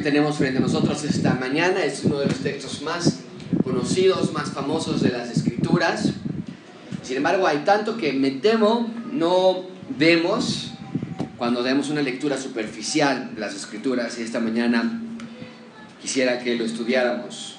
tenemos frente a nosotros esta mañana es uno de los textos más conocidos, más famosos de las escrituras. Sin embargo, hay tanto que me temo no vemos cuando demos una lectura superficial de las escrituras y esta mañana quisiera que lo estudiáramos.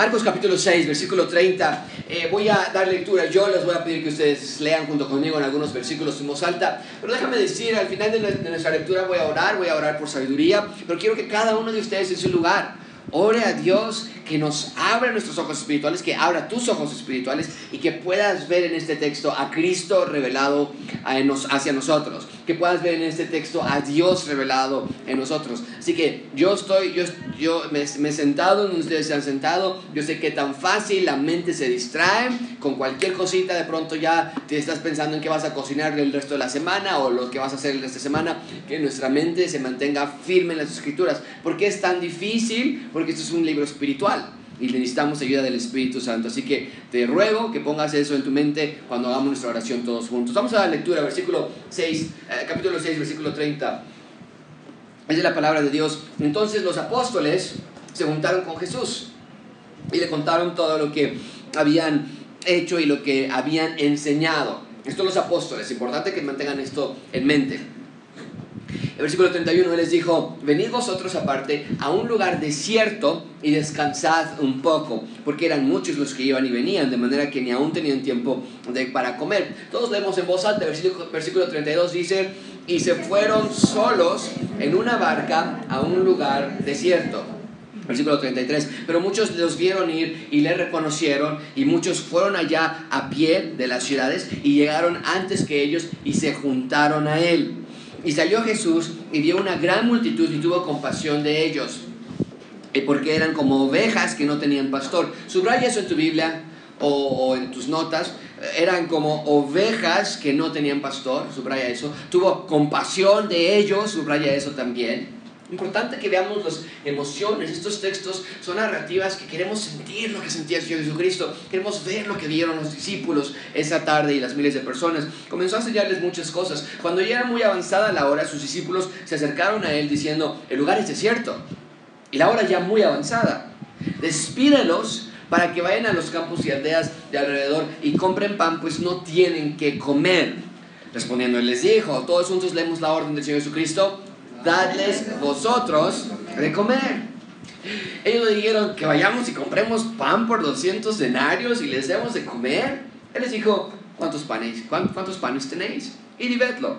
Marcos capítulo 6, versículo 30. Eh, voy a dar lectura, yo les voy a pedir que ustedes lean junto conmigo en algunos versículos en voz alta, pero déjame decir, al final de nuestra lectura voy a orar, voy a orar por sabiduría, pero quiero que cada uno de ustedes en su lugar ore a Dios que nos abra nuestros ojos espirituales, que abra tus ojos espirituales y que puedas ver en este texto a Cristo revelado hacia nosotros, que puedas ver en este texto a Dios revelado en nosotros. Así que yo estoy, yo, yo me, he sentado donde ustedes se han sentado, yo sé que tan fácil la mente se distrae con cualquier cosita, de pronto ya te estás pensando en qué vas a cocinar el resto de la semana o lo que vas a hacer el resto de semana, que nuestra mente se mantenga firme en las escrituras. ¿Por qué es tan difícil? Porque esto es un libro espiritual y necesitamos ayuda del Espíritu Santo. Así que te ruego que pongas eso en tu mente cuando hagamos nuestra oración todos juntos. Vamos a la lectura, versículo 6, eh, capítulo 6, versículo 30. Es de la palabra de Dios. Entonces los apóstoles se juntaron con Jesús y le contaron todo lo que habían hecho y lo que habían enseñado. Esto los apóstoles, importante que mantengan esto en mente. El versículo 31 les dijo, venid vosotros aparte a un lugar desierto y descansad un poco, porque eran muchos los que iban y venían, de manera que ni aún tenían tiempo de, para comer. Todos leemos en voz alta, versículo, versículo 32 dice, y se fueron solos en una barca a un lugar desierto. Versículo 33. Pero muchos los vieron ir y le reconocieron y muchos fueron allá a pie de las ciudades y llegaron antes que ellos y se juntaron a él. Y salió Jesús y vio una gran multitud y tuvo compasión de ellos, eh, porque eran como ovejas que no tenían pastor. Subraya eso en tu Biblia o, en tus notas. Eran como ovejas que no tenían pastor, subraya eso. Tuvo compasión de ellos, subraya eso también. Importante que veamos las emociones. Estos textos son narrativas que queremos sentir lo que sentía el Señor Jesucristo. Queremos ver lo que vieron los discípulos esa tarde y las miles de personas. Comenzó a enseñarles muchas cosas. Cuando ya era muy avanzada la hora, sus discípulos se acercaron a él diciendo, el lugar es desierto. Y la hora ya muy avanzada. Despídelos para que vayan a los campos y aldeas de alrededor y compren pan, pues no tienen que comer. Respondiendo, él les dijo, todos juntos leemos la orden del Señor Jesucristo dadles vosotros de comer. Ellos le dijeron que vayamos y compremos pan por 200 denarios y les demos de comer. Él les dijo, ¿cuántos panes, cuántos panes tenéis? Y vedlo.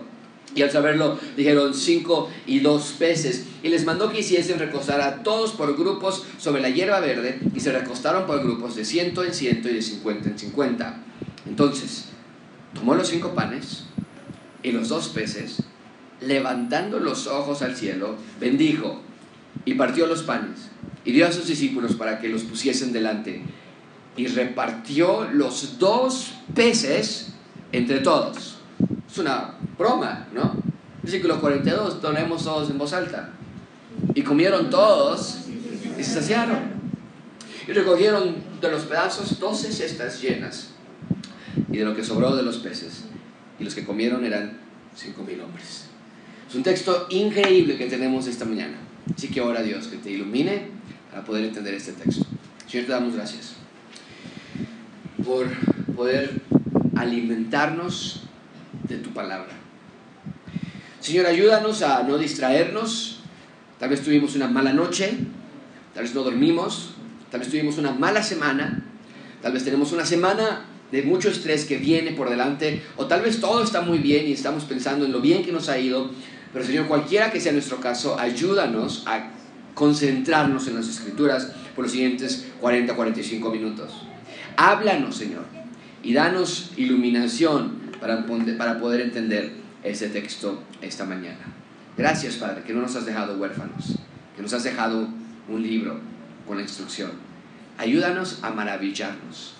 Y al saberlo, dijeron cinco y dos peces. Y les mandó que hiciesen recostar a todos por grupos sobre la hierba verde. Y se recostaron por grupos de ciento en ciento y de cincuenta en cincuenta. Entonces, tomó los cinco panes y los dos peces levantando los ojos al cielo, bendijo y partió los panes y dio a sus discípulos para que los pusiesen delante y repartió los dos peces entre todos. Es una broma, ¿no? Versículo 42, donemos todos en voz alta. Y comieron todos y se saciaron. Y recogieron de los pedazos doce cestas llenas y de lo que sobró de los peces. Y los que comieron eran cinco mil hombres. Es un texto increíble que tenemos esta mañana. Así que ora a Dios que te ilumine para poder entender este texto. Señor, te damos gracias por poder alimentarnos de tu palabra. Señor, ayúdanos a no distraernos. Tal vez tuvimos una mala noche, tal vez no dormimos, tal vez tuvimos una mala semana, tal vez tenemos una semana de mucho estrés que viene por delante, o tal vez todo está muy bien y estamos pensando en lo bien que nos ha ido, pero Señor, cualquiera que sea nuestro caso, ayúdanos a concentrarnos en las escrituras por los siguientes 40, 45 minutos. Háblanos, Señor, y danos iluminación para, poder entender ese texto esta mañana. Gracias, Padre, que no nos has dejado huérfanos, que nos has dejado un libro con la instrucción. Ayúdanos a maravillarnos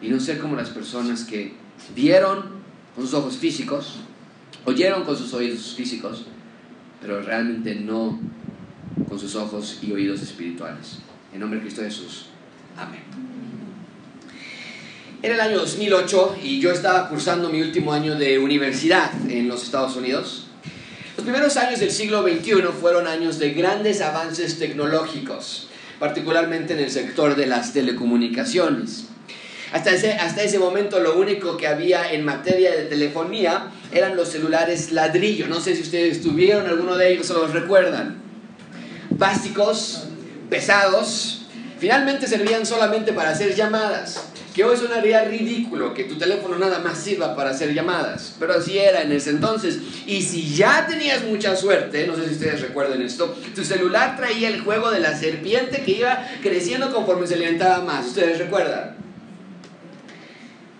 y no ser como las personas que vieron con sus ojos físicos, Oyeron con sus oídos físicos, pero realmente no con sus ojos y oídos espirituales. En nombre de Cristo Jesús. Amén. Era el año 2008 y yo estaba cursando mi último año de universidad en los Estados Unidos. Los primeros años del siglo XXI fueron años de grandes avances tecnológicos, particularmente en el sector de las telecomunicaciones. Hasta ese, hasta ese momento lo único que había en materia de telefonía eran los celulares ladrillo. No sé si ustedes tuvieron alguno de ellos o los recuerdan. Básicos, pesados, finalmente servían solamente para hacer llamadas que hoy sonaría ridículo que tu teléfono nada más sirva para hacer llamadas, pero así era en ese entonces. Y si ya tenías mucha suerte, no sé si ustedes recuerden esto, tu celular traía el juego de la serpiente que iba creciendo conforme se alimentaba más, ¿ustedes recuerdan?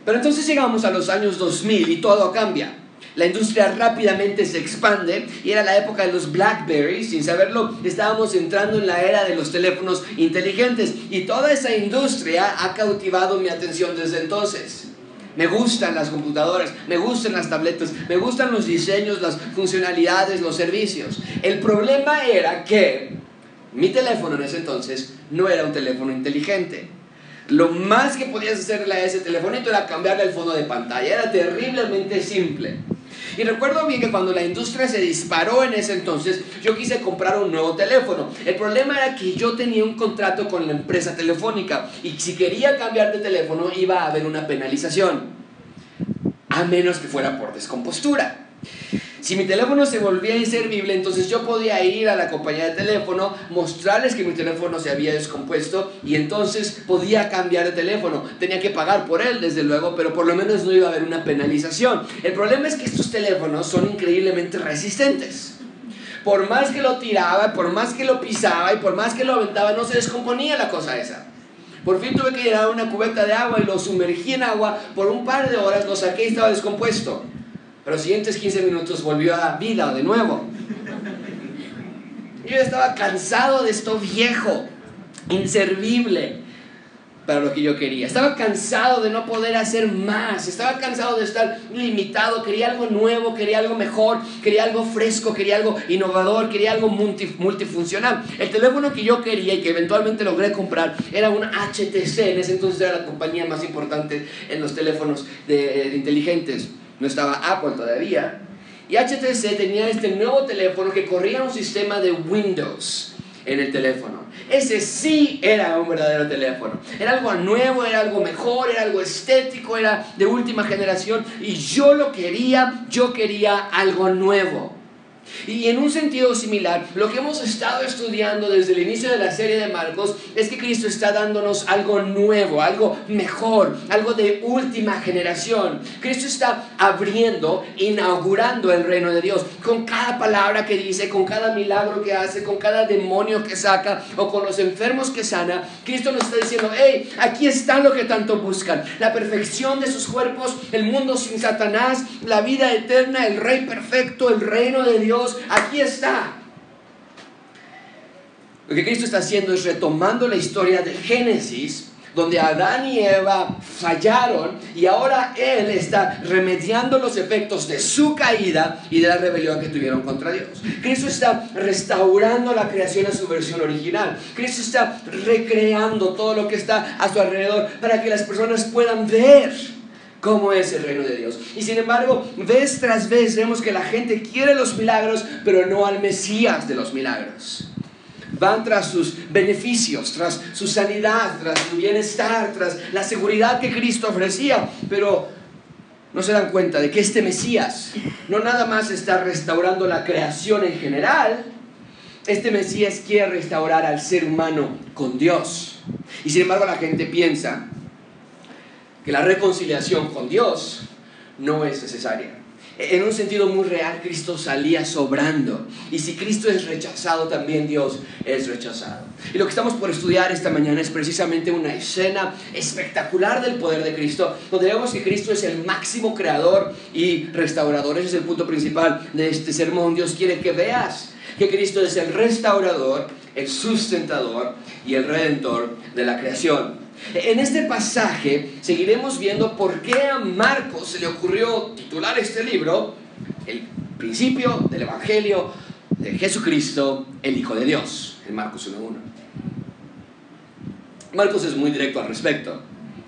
Pero entonces llegamos a los años 2000 y todo cambia. La industria rápidamente se expande y era la época de los Blackberries, sin saberlo, estábamos entrando en la era de los teléfonos inteligentes y toda esa industria ha cautivado mi atención desde entonces. Me gustan las computadoras, me gustan las tabletas, me gustan los diseños, las funcionalidades, los servicios. El problema era que mi teléfono en ese entonces no era un teléfono inteligente. Lo más que podías hacerle a ese telefonito era cambiarle el fondo de pantalla. Era terriblemente simple. Y recuerdo bien que cuando la industria se disparó en ese entonces, yo quise comprar un nuevo teléfono. El problema era que yo tenía un contrato con la empresa telefónica y si quería cambiar de teléfono iba a haber una penalización, a menos que fuera por descompostura. Si mi teléfono se volvía inservible, entonces yo podía ir a la compañía de teléfono, mostrarles que mi teléfono se había descompuesto y entonces podía cambiar de teléfono. Tenía que pagar por él, desde luego, pero por lo menos no iba a haber una penalización. El problema es que estos teléfonos son increíblemente resistentes. Por más que lo tiraba, por más que lo pisaba y por más que lo aventaba, no se descomponía la cosa esa. Por fin tuve que llenar una cubeta de agua y lo sumergí en agua. Por un par de horas lo saqué y estaba descompuesto. Pero los siguientes 15 minutos volvió a vida de nuevo. Yo estaba cansado de esto viejo, inservible para lo que yo quería. Estaba cansado de no poder hacer más. Estaba cansado de estar limitado. Quería algo nuevo, quería algo mejor, quería algo fresco, quería algo innovador, quería algo multifuncional. El teléfono que yo quería y que eventualmente logré comprar era un HTC. En ese entonces era la compañía más importante en los teléfonos de, inteligentes no estaba Apple todavía. Y HTC tenía este nuevo teléfono que corría un sistema de Windows en el teléfono. Ese sí era un verdadero teléfono. Era algo nuevo, era algo mejor, era algo estético, era de última generación. Y yo lo quería, yo quería algo nuevo. Y en un sentido similar, lo que hemos estado estudiando desde el inicio de la serie de Marcos es que Cristo está dándonos algo nuevo, algo mejor, algo de última generación. Cristo está abriendo, inaugurando el reino de Dios con cada palabra que dice, con cada milagro que hace, con cada demonio que saca o con los enfermos que sana. Cristo nos está diciendo, hey, aquí está lo que tanto buscan, la perfección de sus cuerpos, el mundo sin Satanás, la vida eterna, el rey perfecto, el reino de Dios aquí está. Lo que Cristo está haciendo es retomando la historia de Génesis, donde Adán y Eva fallaron y ahora Él está remediando los efectos de su caída y de la rebelión que tuvieron contra Dios. Cristo está restaurando la creación a su versión original. Cristo está recreando todo lo que está a su alrededor para que las personas puedan ver cómo es el reino de Dios. Y sin embargo, vez tras vez vemos que la gente quiere los milagros, pero no al Mesías de los milagros. Van tras sus beneficios, tras su sanidad, tras su bienestar, tras la seguridad que Cristo ofrecía, pero no se dan cuenta de que este Mesías no nada más está restaurando la creación en general, este Mesías quiere restaurar al ser humano con Dios. Y sin embargo la gente piensa que la reconciliación con Dios no es necesaria. En un sentido muy real, Cristo salía sobrando. Y si Cristo es rechazado, también Dios es rechazado. Y lo que estamos por estudiar esta mañana es precisamente una escena espectacular del poder de Cristo, donde vemos que Cristo es el máximo creador y restaurador. Ese es el punto principal de este sermón. Dios quiere que veas que Cristo es el restaurador, el sustentador y el redentor de la creación. En este pasaje seguiremos viendo por qué a Marcos se le ocurrió titular este libro El principio del Evangelio de Jesucristo, el Hijo de Dios, en Marcos 1.1. Marcos es muy directo al respecto.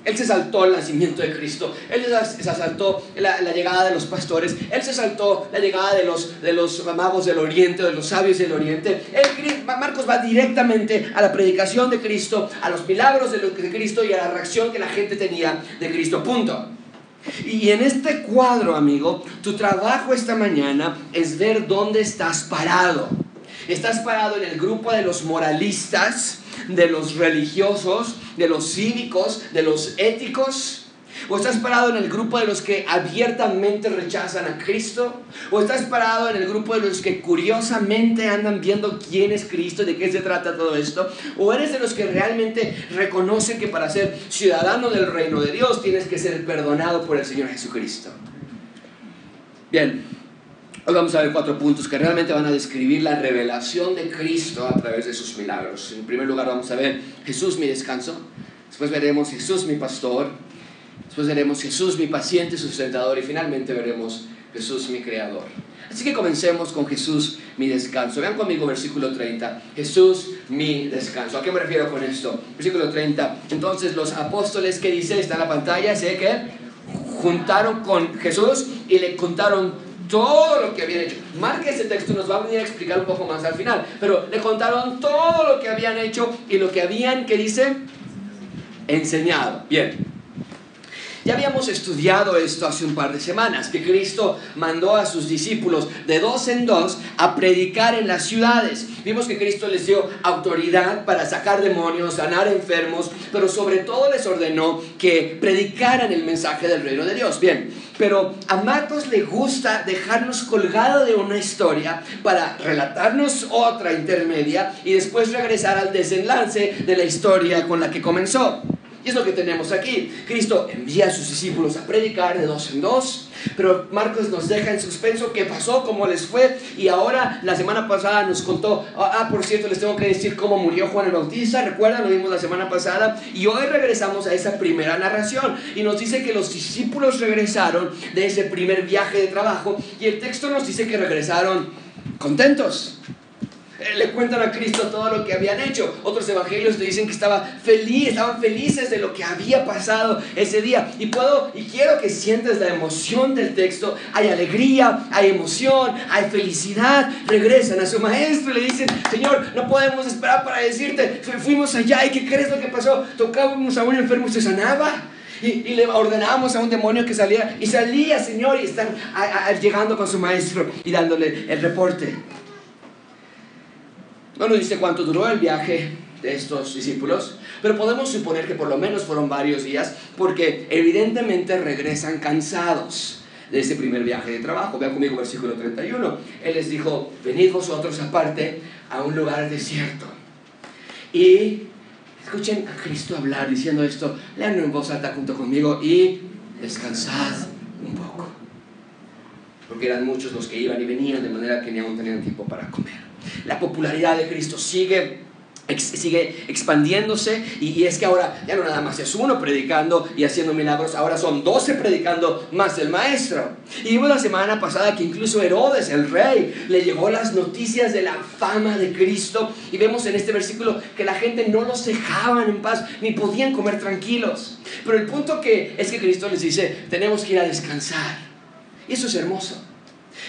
Él se saltó el nacimiento de Cristo. Él se saltó la, llegada de los pastores. Él se saltó la llegada de los, de los magos del oriente, de los sabios del oriente. Marcos va directamente a la predicación de Cristo, a los milagros de, de Cristo y a la reacción que la gente tenía de Cristo. Punto. Y en este cuadro, amigo, tu trabajo esta mañana es ver dónde estás parado. Estás parado en el grupo de los moralistas, de los religiosos, de los cívicos, de los éticos? ¿O estás parado en el grupo de los que abiertamente rechazan a Cristo? ¿O estás parado en el grupo de los que curiosamente andan viendo quién es Cristo de qué se trata todo esto? ¿O eres de los que realmente reconocen que para ser ciudadano del reino de Dios tienes que ser perdonado por el Señor Jesucristo? Bien, Hoy vamos a ver cuatro puntos que realmente van a describir la revelación de Cristo a través de sus milagros. En primer lugar vamos a ver Jesús mi descanso, después veremos Jesús mi pastor, después veremos Jesús mi paciente sustentador y finalmente veremos Jesús mi creador. Así que comencemos con Jesús mi descanso. Vean conmigo versículo 30. Jesús mi descanso. ¿A qué me refiero con esto? Versículo 30. Entonces los apóstoles que dice, está en la pantalla, sé que juntaron con Jesús y le contaron todo lo que habían hecho. Marque ese texto, nos va a venir a explicar un poco más al final. Pero le contaron todo lo que habían hecho y lo que habían, ¿qué dice? Enseñado. Bien. Ya habíamos estudiado esto hace un par de semanas, que Cristo mandó a sus discípulos de dos en dos a predicar en las ciudades. Vimos que Cristo les dio autoridad para sacar demonios, sanar enfermos, pero sobre todo les ordenó que predicaran el mensaje del reino de Dios. Bien, pero a Marcos le gusta dejarnos colgado de una historia para relatarnos otra intermedia y después regresar al desenlace de la historia con la que comenzó. Y es lo que tenemos aquí. Cristo envía a sus discípulos a predicar de dos en dos, pero Marcos nos deja en suspenso qué pasó, cómo les fue, y ahora la semana pasada nos contó, ah, ah, por cierto, les tengo que decir cómo murió Juan el Bautista, recuerdan, lo vimos la semana pasada, y hoy regresamos a esa primera narración, y nos dice que los discípulos regresaron de ese primer viaje de trabajo, y el texto nos dice que regresaron contentos. Eh, le cuentan a Cristo todo lo que habían hecho. Otros evangelios te dicen que estaba feliz, estaban felices de lo que había pasado ese día. Y puedo y quiero que sientas la emoción del texto. Hay alegría, hay emoción, hay felicidad. Regresan a su maestro y le dicen, Señor, no podemos esperar para decirte, fuimos allá y ¿qué crees lo que pasó? Tocábamos a un enfermo y se sanaba. Y, le ordenábamos a un demonio que salía y salía, Señor, y están llegando con su maestro y dándole el reporte. No nos dice cuánto duró el viaje de estos discípulos, pero podemos suponer que por lo menos fueron varios días, porque evidentemente regresan cansados de ese primer viaje de trabajo. Vean conmigo versículo 31. Él les dijo, venid vosotros aparte a un lugar desierto. Y escuchen a Cristo hablar diciendo esto, leanlo en voz alta junto conmigo y descansad un poco. Porque eran muchos los que iban y venían, de manera que ni aún tenían tiempo para comer. La popularidad de Cristo sigue sigue expandiéndose y, es que ahora ya no nada más es uno predicando y haciendo milagros, ahora son doce predicando más el maestro. Y vimos la semana pasada que incluso Herodes, el rey, le llegó las noticias de la fama de Cristo y vemos en este versículo que la gente no los dejaban en paz ni podían comer tranquilos. Pero el punto que es que Cristo les dice, tenemos que ir a descansar. Y eso es hermoso.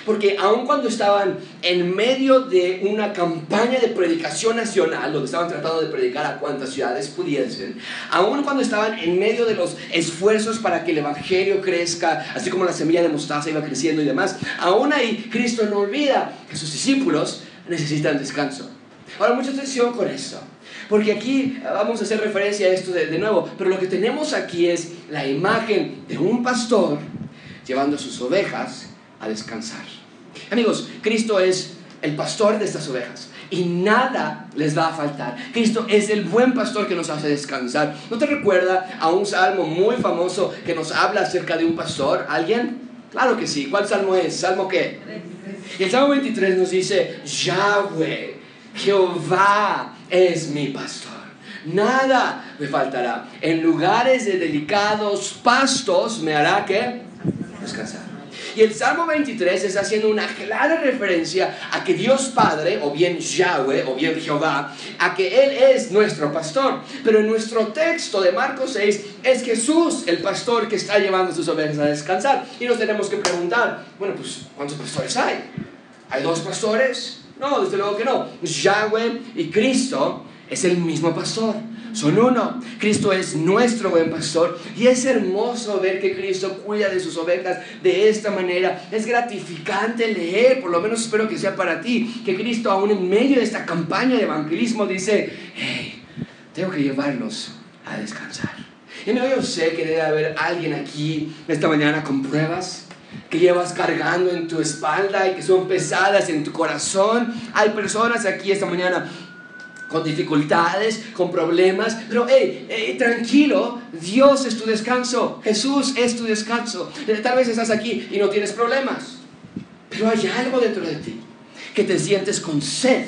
Porque aun cuando estaban en medio de una campaña de predicación nacional, donde estaban tratando de predicar a cuantas ciudades pudiesen, aun cuando estaban en medio de los esfuerzos para que el Evangelio crezca, así como la semilla de mostaza iba creciendo y demás, aún ahí Cristo no olvida que sus discípulos necesitan descanso. Ahora, mucha atención con esto. Porque aquí vamos a hacer referencia a esto de, nuevo, pero lo que tenemos aquí es la imagen de un pastor llevando sus ovejas a descansar. Amigos, Cristo es el pastor de estas ovejas y nada les va a faltar. Cristo es el buen pastor que nos hace descansar. ¿No te recuerda a un salmo muy famoso que nos habla acerca de un pastor? ¿Alguien? Claro que sí. ¿Cuál salmo es? ¿Salmo qué? Y el salmo 23 nos dice, Yahweh, Jehová es mi pastor. Nada me faltará. En lugares de delicados pastos me hará que descansar. Y el Salmo 23 está haciendo una clara referencia a que Dios Padre, o bien Yahweh, o bien Jehová, a que Él es nuestro pastor. Pero en nuestro texto de Marcos 6 es Jesús el pastor que está llevando sus ovejas a descansar. Y nos tenemos que preguntar, bueno, pues, ¿cuántos pastores hay? ¿Hay dos pastores? No, desde luego que no. Yahweh y Cristo es el mismo pastor son uno. Cristo es nuestro buen pastor y es hermoso ver que Cristo cuida de sus ovejas de esta manera. Es gratificante leer, por lo menos espero que sea para ti, que Cristo aún en medio de esta campaña de evangelismo dice, hey, tengo que llevarlos a descansar. Y no, yo sé que debe haber alguien aquí esta mañana con pruebas que llevas cargando en tu espalda y que son pesadas en tu corazón. Hay personas aquí esta mañana con dificultades, con problemas, pero hey, tranquilo, Dios es tu descanso, Jesús es tu descanso. Eh, tal vez estás aquí y no tienes problemas, pero hay algo dentro de ti que te sientes con sed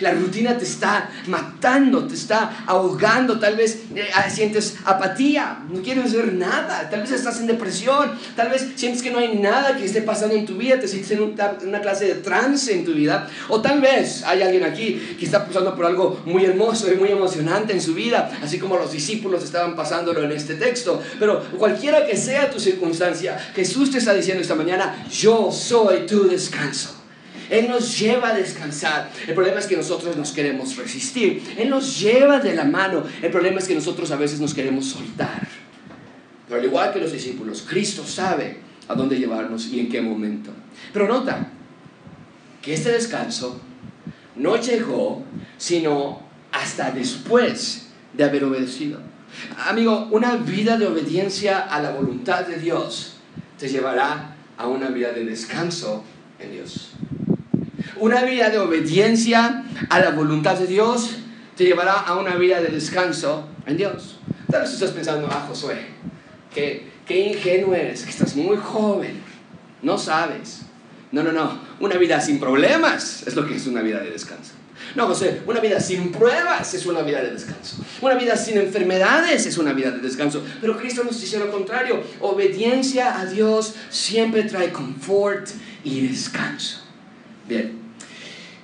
la rutina te está matando, te está ahogando, tal vez eh, ah, sientes apatía, no quieres hacer nada, tal vez estás en depresión, tal vez sientes que no hay nada que esté pasando en tu vida, te sientes en una clase de trance en tu vida, o tal vez hay alguien aquí que está pasando por algo muy hermoso y muy emocionante en su vida, así como los discípulos estaban pasándolo en este texto, pero cualquiera que sea tu circunstancia, Jesús te está diciendo esta mañana, yo soy tu descanso. Él nos lleva a descansar. El problema es que nosotros nos queremos resistir. Él nos lleva de la mano. El problema es que nosotros a veces nos queremos soltar. Pero al igual que los discípulos, Cristo sabe a dónde llevarnos y en qué momento. Pero nota que este descanso no llegó sino hasta después de haber obedecido. Amigo, una vida de obediencia a la voluntad de Dios te llevará a una vida de descanso en Dios. Una vida de obediencia a la voluntad de Dios te llevará a una vida de descanso en Dios. Tal vez estás pensando, ah, Josué, qué ingenuo eres, que estás muy joven, no sabes. No, no, no, una vida sin problemas es lo que es una vida de descanso. No, José, una vida sin pruebas es una vida de descanso. Una vida sin enfermedades es una vida de descanso. Pero Cristo nos dice lo contrario. Obediencia a Dios siempre trae confort y descanso. Bien,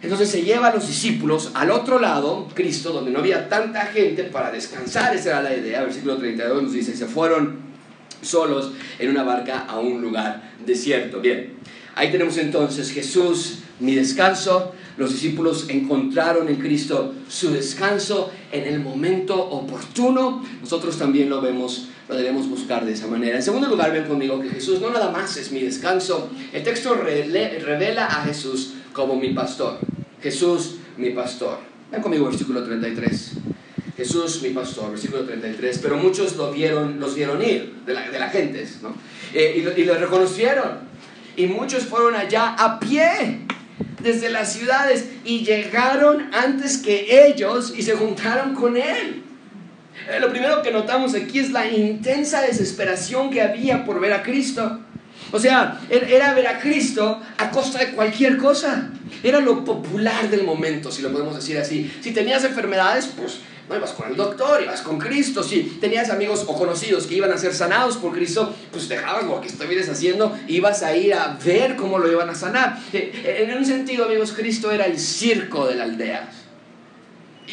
entonces se lleva a los discípulos al otro lado, Cristo, donde no había tanta gente para descansar, esa era la idea. Versículo 32 nos dice, se fueron solos en una barca a un lugar desierto. Bien, ahí tenemos entonces Jesús, mi descanso. Los discípulos encontraron en Cristo su descanso en el momento oportuno. Nosotros también lo vemos, lo debemos buscar de esa manera. En segundo lugar, ven conmigo que Jesús no nada más es mi descanso. El texto revela a Jesús como mi pastor. Jesús, mi pastor. Ven conmigo, versículo 33. Jesús, mi pastor, versículo 33. Pero muchos lo vieron, los vieron ir, de la, de gente, ¿no? Eh, y, y lo reconocieron. Y muchos fueron allá a pie desde las ciudades y llegaron antes que ellos y se juntaron con él. Eh, lo primero que notamos aquí es la intensa desesperación que había por ver a Cristo. O sea, er, era ver a Cristo a costa de cualquier cosa. Era lo popular del momento, si lo podemos decir así. Si tenías enfermedades, pues no ibas con el doctor, ibas con Cristo. Si tenías amigos o conocidos que iban a ser sanados por Cristo, pues dejabas lo que estuvieras haciendo, ibas a ir a ver cómo lo iban a sanar. Eh, en un sentido, amigos, Cristo era el circo de la aldea.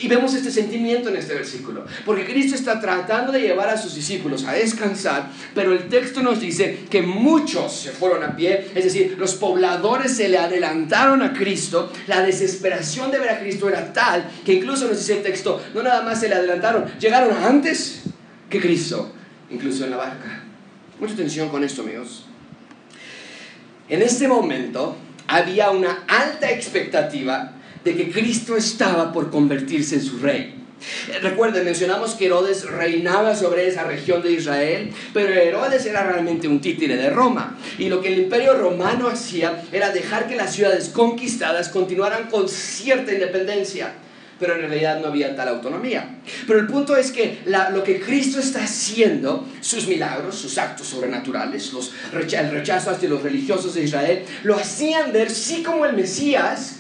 Y vemos este sentimiento en este versículo, porque Cristo está tratando de llevar a sus discípulos a descansar, pero el texto nos dice que muchos se fueron a pie, es decir, los pobladores se le adelantaron a Cristo, la desesperación de ver a Cristo era tal que incluso nos dice el texto, no nada más se le adelantaron, llegaron antes que Cristo, incluso en la barca. Mucha atención con esto, amigos. En este momento había una alta expectativa de que Cristo estaba por convertirse en su rey. Recuerden, mencionamos que Herodes reinaba sobre esa región de Israel, pero Herodes era realmente un títere de Roma. Y lo que el imperio romano hacía era dejar que las ciudades conquistadas continuaran con cierta independencia. Pero en realidad no había tal autonomía. Pero el punto es que lo que Cristo está haciendo, sus milagros, sus actos sobrenaturales, los, el rechazo hacia los religiosos de Israel, lo hacían ver sí como el Mesías,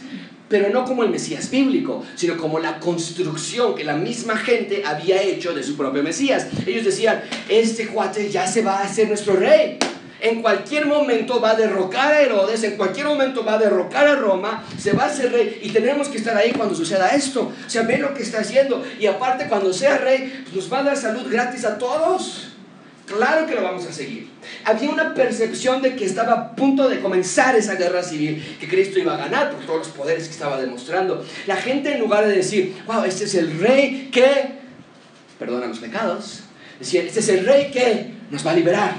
pero no como el Mesías bíblico, sino como la construcción que la misma gente había hecho de su propio Mesías. Ellos decían, este cuate ya se va a hacer nuestro rey. en cualquier momento va a derrocar a Herodes, en cualquier momento va a derrocar a Roma, se va a hacer rey y tenemos que estar ahí cuando suceda esto. O sea, ve lo que está haciendo. Y aparte, cuando sea rey, pues nos va a dar salud gratis a todos. Claro que lo vamos a seguir. Había una percepción de que estaba a punto de comenzar esa guerra civil, que Cristo iba a ganar por todos los poderes que estaba demostrando. La gente en lugar de decir, wow, este es el rey que perdona los pecados, decía, este es el rey que nos va a liberar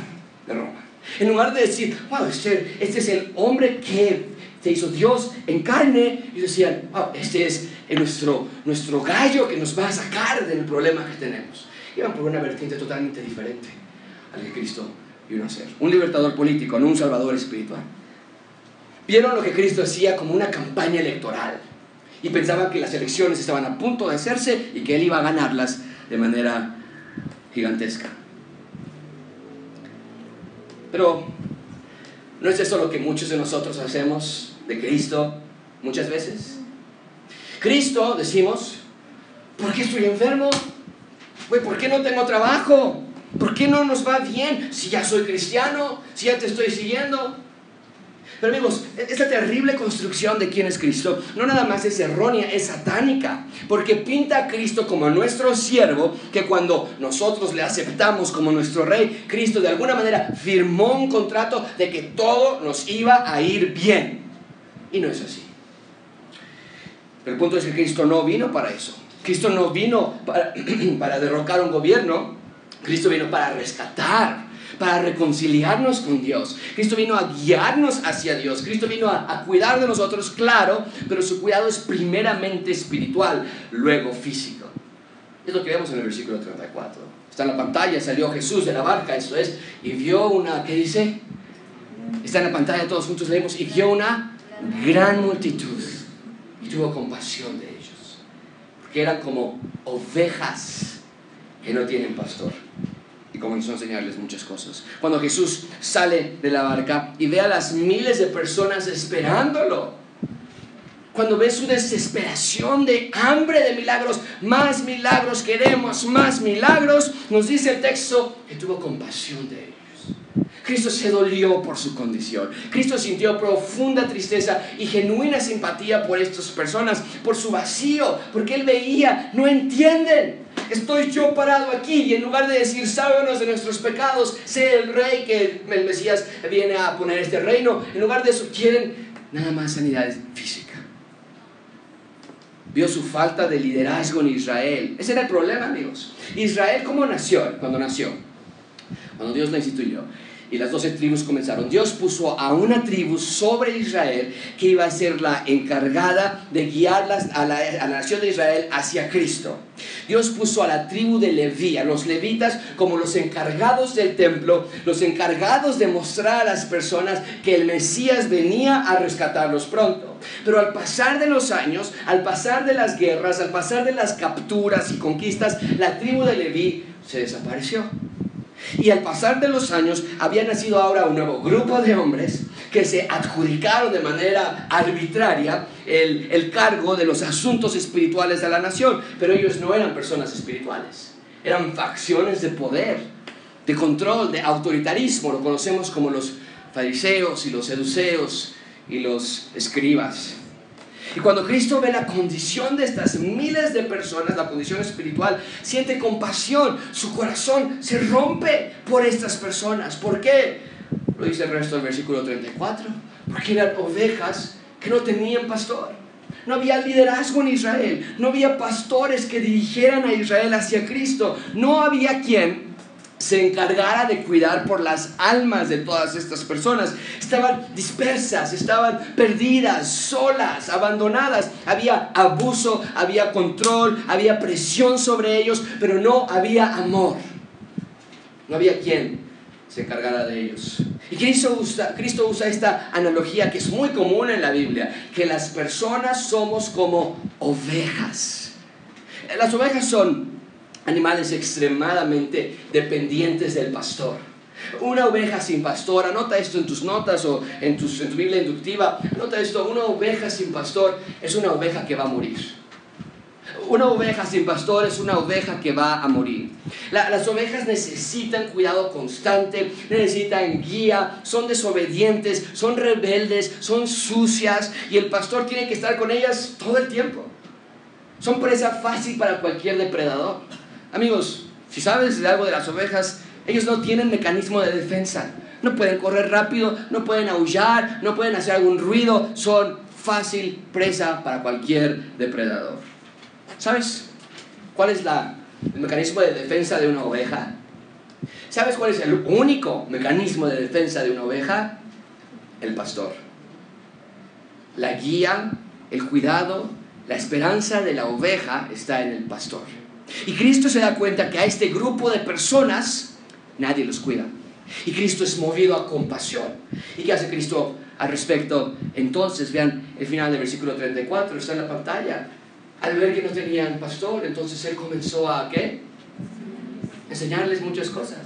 de Roma. En lugar de decir, wow, este, este es el hombre que se hizo Dios en carne, y decían, wow, este es nuestro, nuestro gallo que nos va a sacar del problema que tenemos. Iban por una vertiente totalmente diferente Cristo vino a ser. Un libertador político, no un salvador espiritual. Vieron lo que Cristo hacía como una campaña electoral y pensaban que las elecciones estaban a punto de hacerse y que él iba a ganarlas de manera gigantesca. Pero ¿no es eso lo que muchos de nosotros hacemos de Cristo muchas veces? Cristo, decimos, ¿por qué estoy enfermo? ¿Por qué no tengo trabajo? ¿Por qué no nos va bien si ya soy cristiano? Si ya te estoy siguiendo. Pero amigos, esta terrible construcción de quién es Cristo no nada más es errónea, es satánica, porque pinta a Cristo como nuestro siervo, que cuando nosotros le aceptamos como nuestro rey, Cristo de alguna manera firmó un contrato de que todo nos iba a ir bien. Y no es así. El punto es que Cristo no vino para eso. Cristo no vino para, para derrocar un gobierno, Cristo vino para rescatar para reconciliarnos con Dios. Cristo vino a guiarnos hacia Dios. Cristo vino a, cuidar de nosotros, claro, pero su cuidado es primeramente espiritual, luego físico. Es lo que vemos en el versículo 34. Está en la pantalla, salió Jesús de la barca, esto es, y vio una, ¿qué dice? Está en la pantalla, todos juntos leemos, y vio una gran multitud y tuvo compasión de ellos, porque eran como ovejas que no tienen pastor y comenzó a enseñarles muchas cosas. Cuando Jesús sale de la barca y ve a las miles de personas esperándolo, cuando ve su desesperación de hambre de milagros, más milagros queremos, más milagros, nos dice el texto que tuvo compasión de ellos. Cristo se dolió por su condición. Cristo sintió profunda tristeza y genuina simpatía por estas personas, por su vacío, porque él veía, no entienden. Estoy yo parado aquí y en lugar de decir, sábanos de nuestros pecados, sé el rey que el Mesías viene a poner este reino, en lugar de eso quieren nada más sanidad física. Vio su falta de liderazgo en Israel. Ese era el problema, amigos. Israel, ¿cómo nació? Cuando nació, cuando Dios lo instituyó y las doce tribus comenzaron. Dios puso a una tribu sobre Israel que iba a ser la encargada de guiar a la, a la nación de Israel hacia Cristo. Dios puso a la tribu de Leví, a los levitas, como los encargados del templo, los encargados de mostrar a las personas que el Mesías venía a rescatarlos pronto. Pero al pasar de los años, al pasar de las guerras, al pasar de las capturas y conquistas, la tribu de Leví se desapareció. Y al pasar de los años había nacido ahora un nuevo grupo de hombres que se adjudicaron de manera arbitraria el, el, cargo de los asuntos espirituales de la nación. Pero ellos no eran personas espirituales, eran facciones de poder, de control, de autoritarismo. Lo conocemos como los fariseos y los seduceos y los escribas. Y cuando Cristo ve la condición de estas miles de personas, la condición espiritual, siente compasión, su corazón se rompe por estas personas. ¿Por qué? Lo dice el resto del versículo 34. Porque eran ovejas que no tenían pastor. No había liderazgo en Israel. No había pastores que dirigieran a Israel hacia Cristo. No había quien se encargara de cuidar por las almas de todas estas personas. Estaban dispersas, estaban perdidas, solas, abandonadas. Había abuso, había control, había presión sobre ellos, pero no había amor. No había quien se encargara de ellos. Y Cristo usa, Cristo usa esta analogía que es muy común en la Biblia, que las personas somos como ovejas. Las ovejas son animales extremadamente dependientes del pastor. Una oveja sin pastor, anota esto en tus notas o en, tus, en tu Biblia inductiva, anota esto, una oveja sin pastor es una oveja que va a morir. una oveja sin pastor es una oveja que va a morir. las ovejas necesitan cuidado constante, necesitan guía, son desobedientes, son rebeldes, son sucias y el pastor tiene que estar con ellas todo el tiempo. Son presa fácil para cualquier depredador. Amigos, si sabes de algo de las ovejas, ellos no tienen mecanismo de defensa. No pueden correr rápido, no pueden aullar, no pueden hacer algún ruido. Son fácil presa para cualquier depredador. ¿Sabes cuál es el mecanismo de defensa de una oveja? ¿Sabes cuál es el único mecanismo de defensa de una oveja? El pastor. La guía, el cuidado, la esperanza de la oveja está en el pastor. Y Cristo se da cuenta que a este grupo de personas nadie los cuida. Y Cristo es movido a compasión. ¿Y qué hace Cristo al respecto? Entonces, vean el final del versículo 34, está en la pantalla. Al ver que no tenían pastor, entonces Él comenzó a, ¿qué? Enseñarles muchas cosas.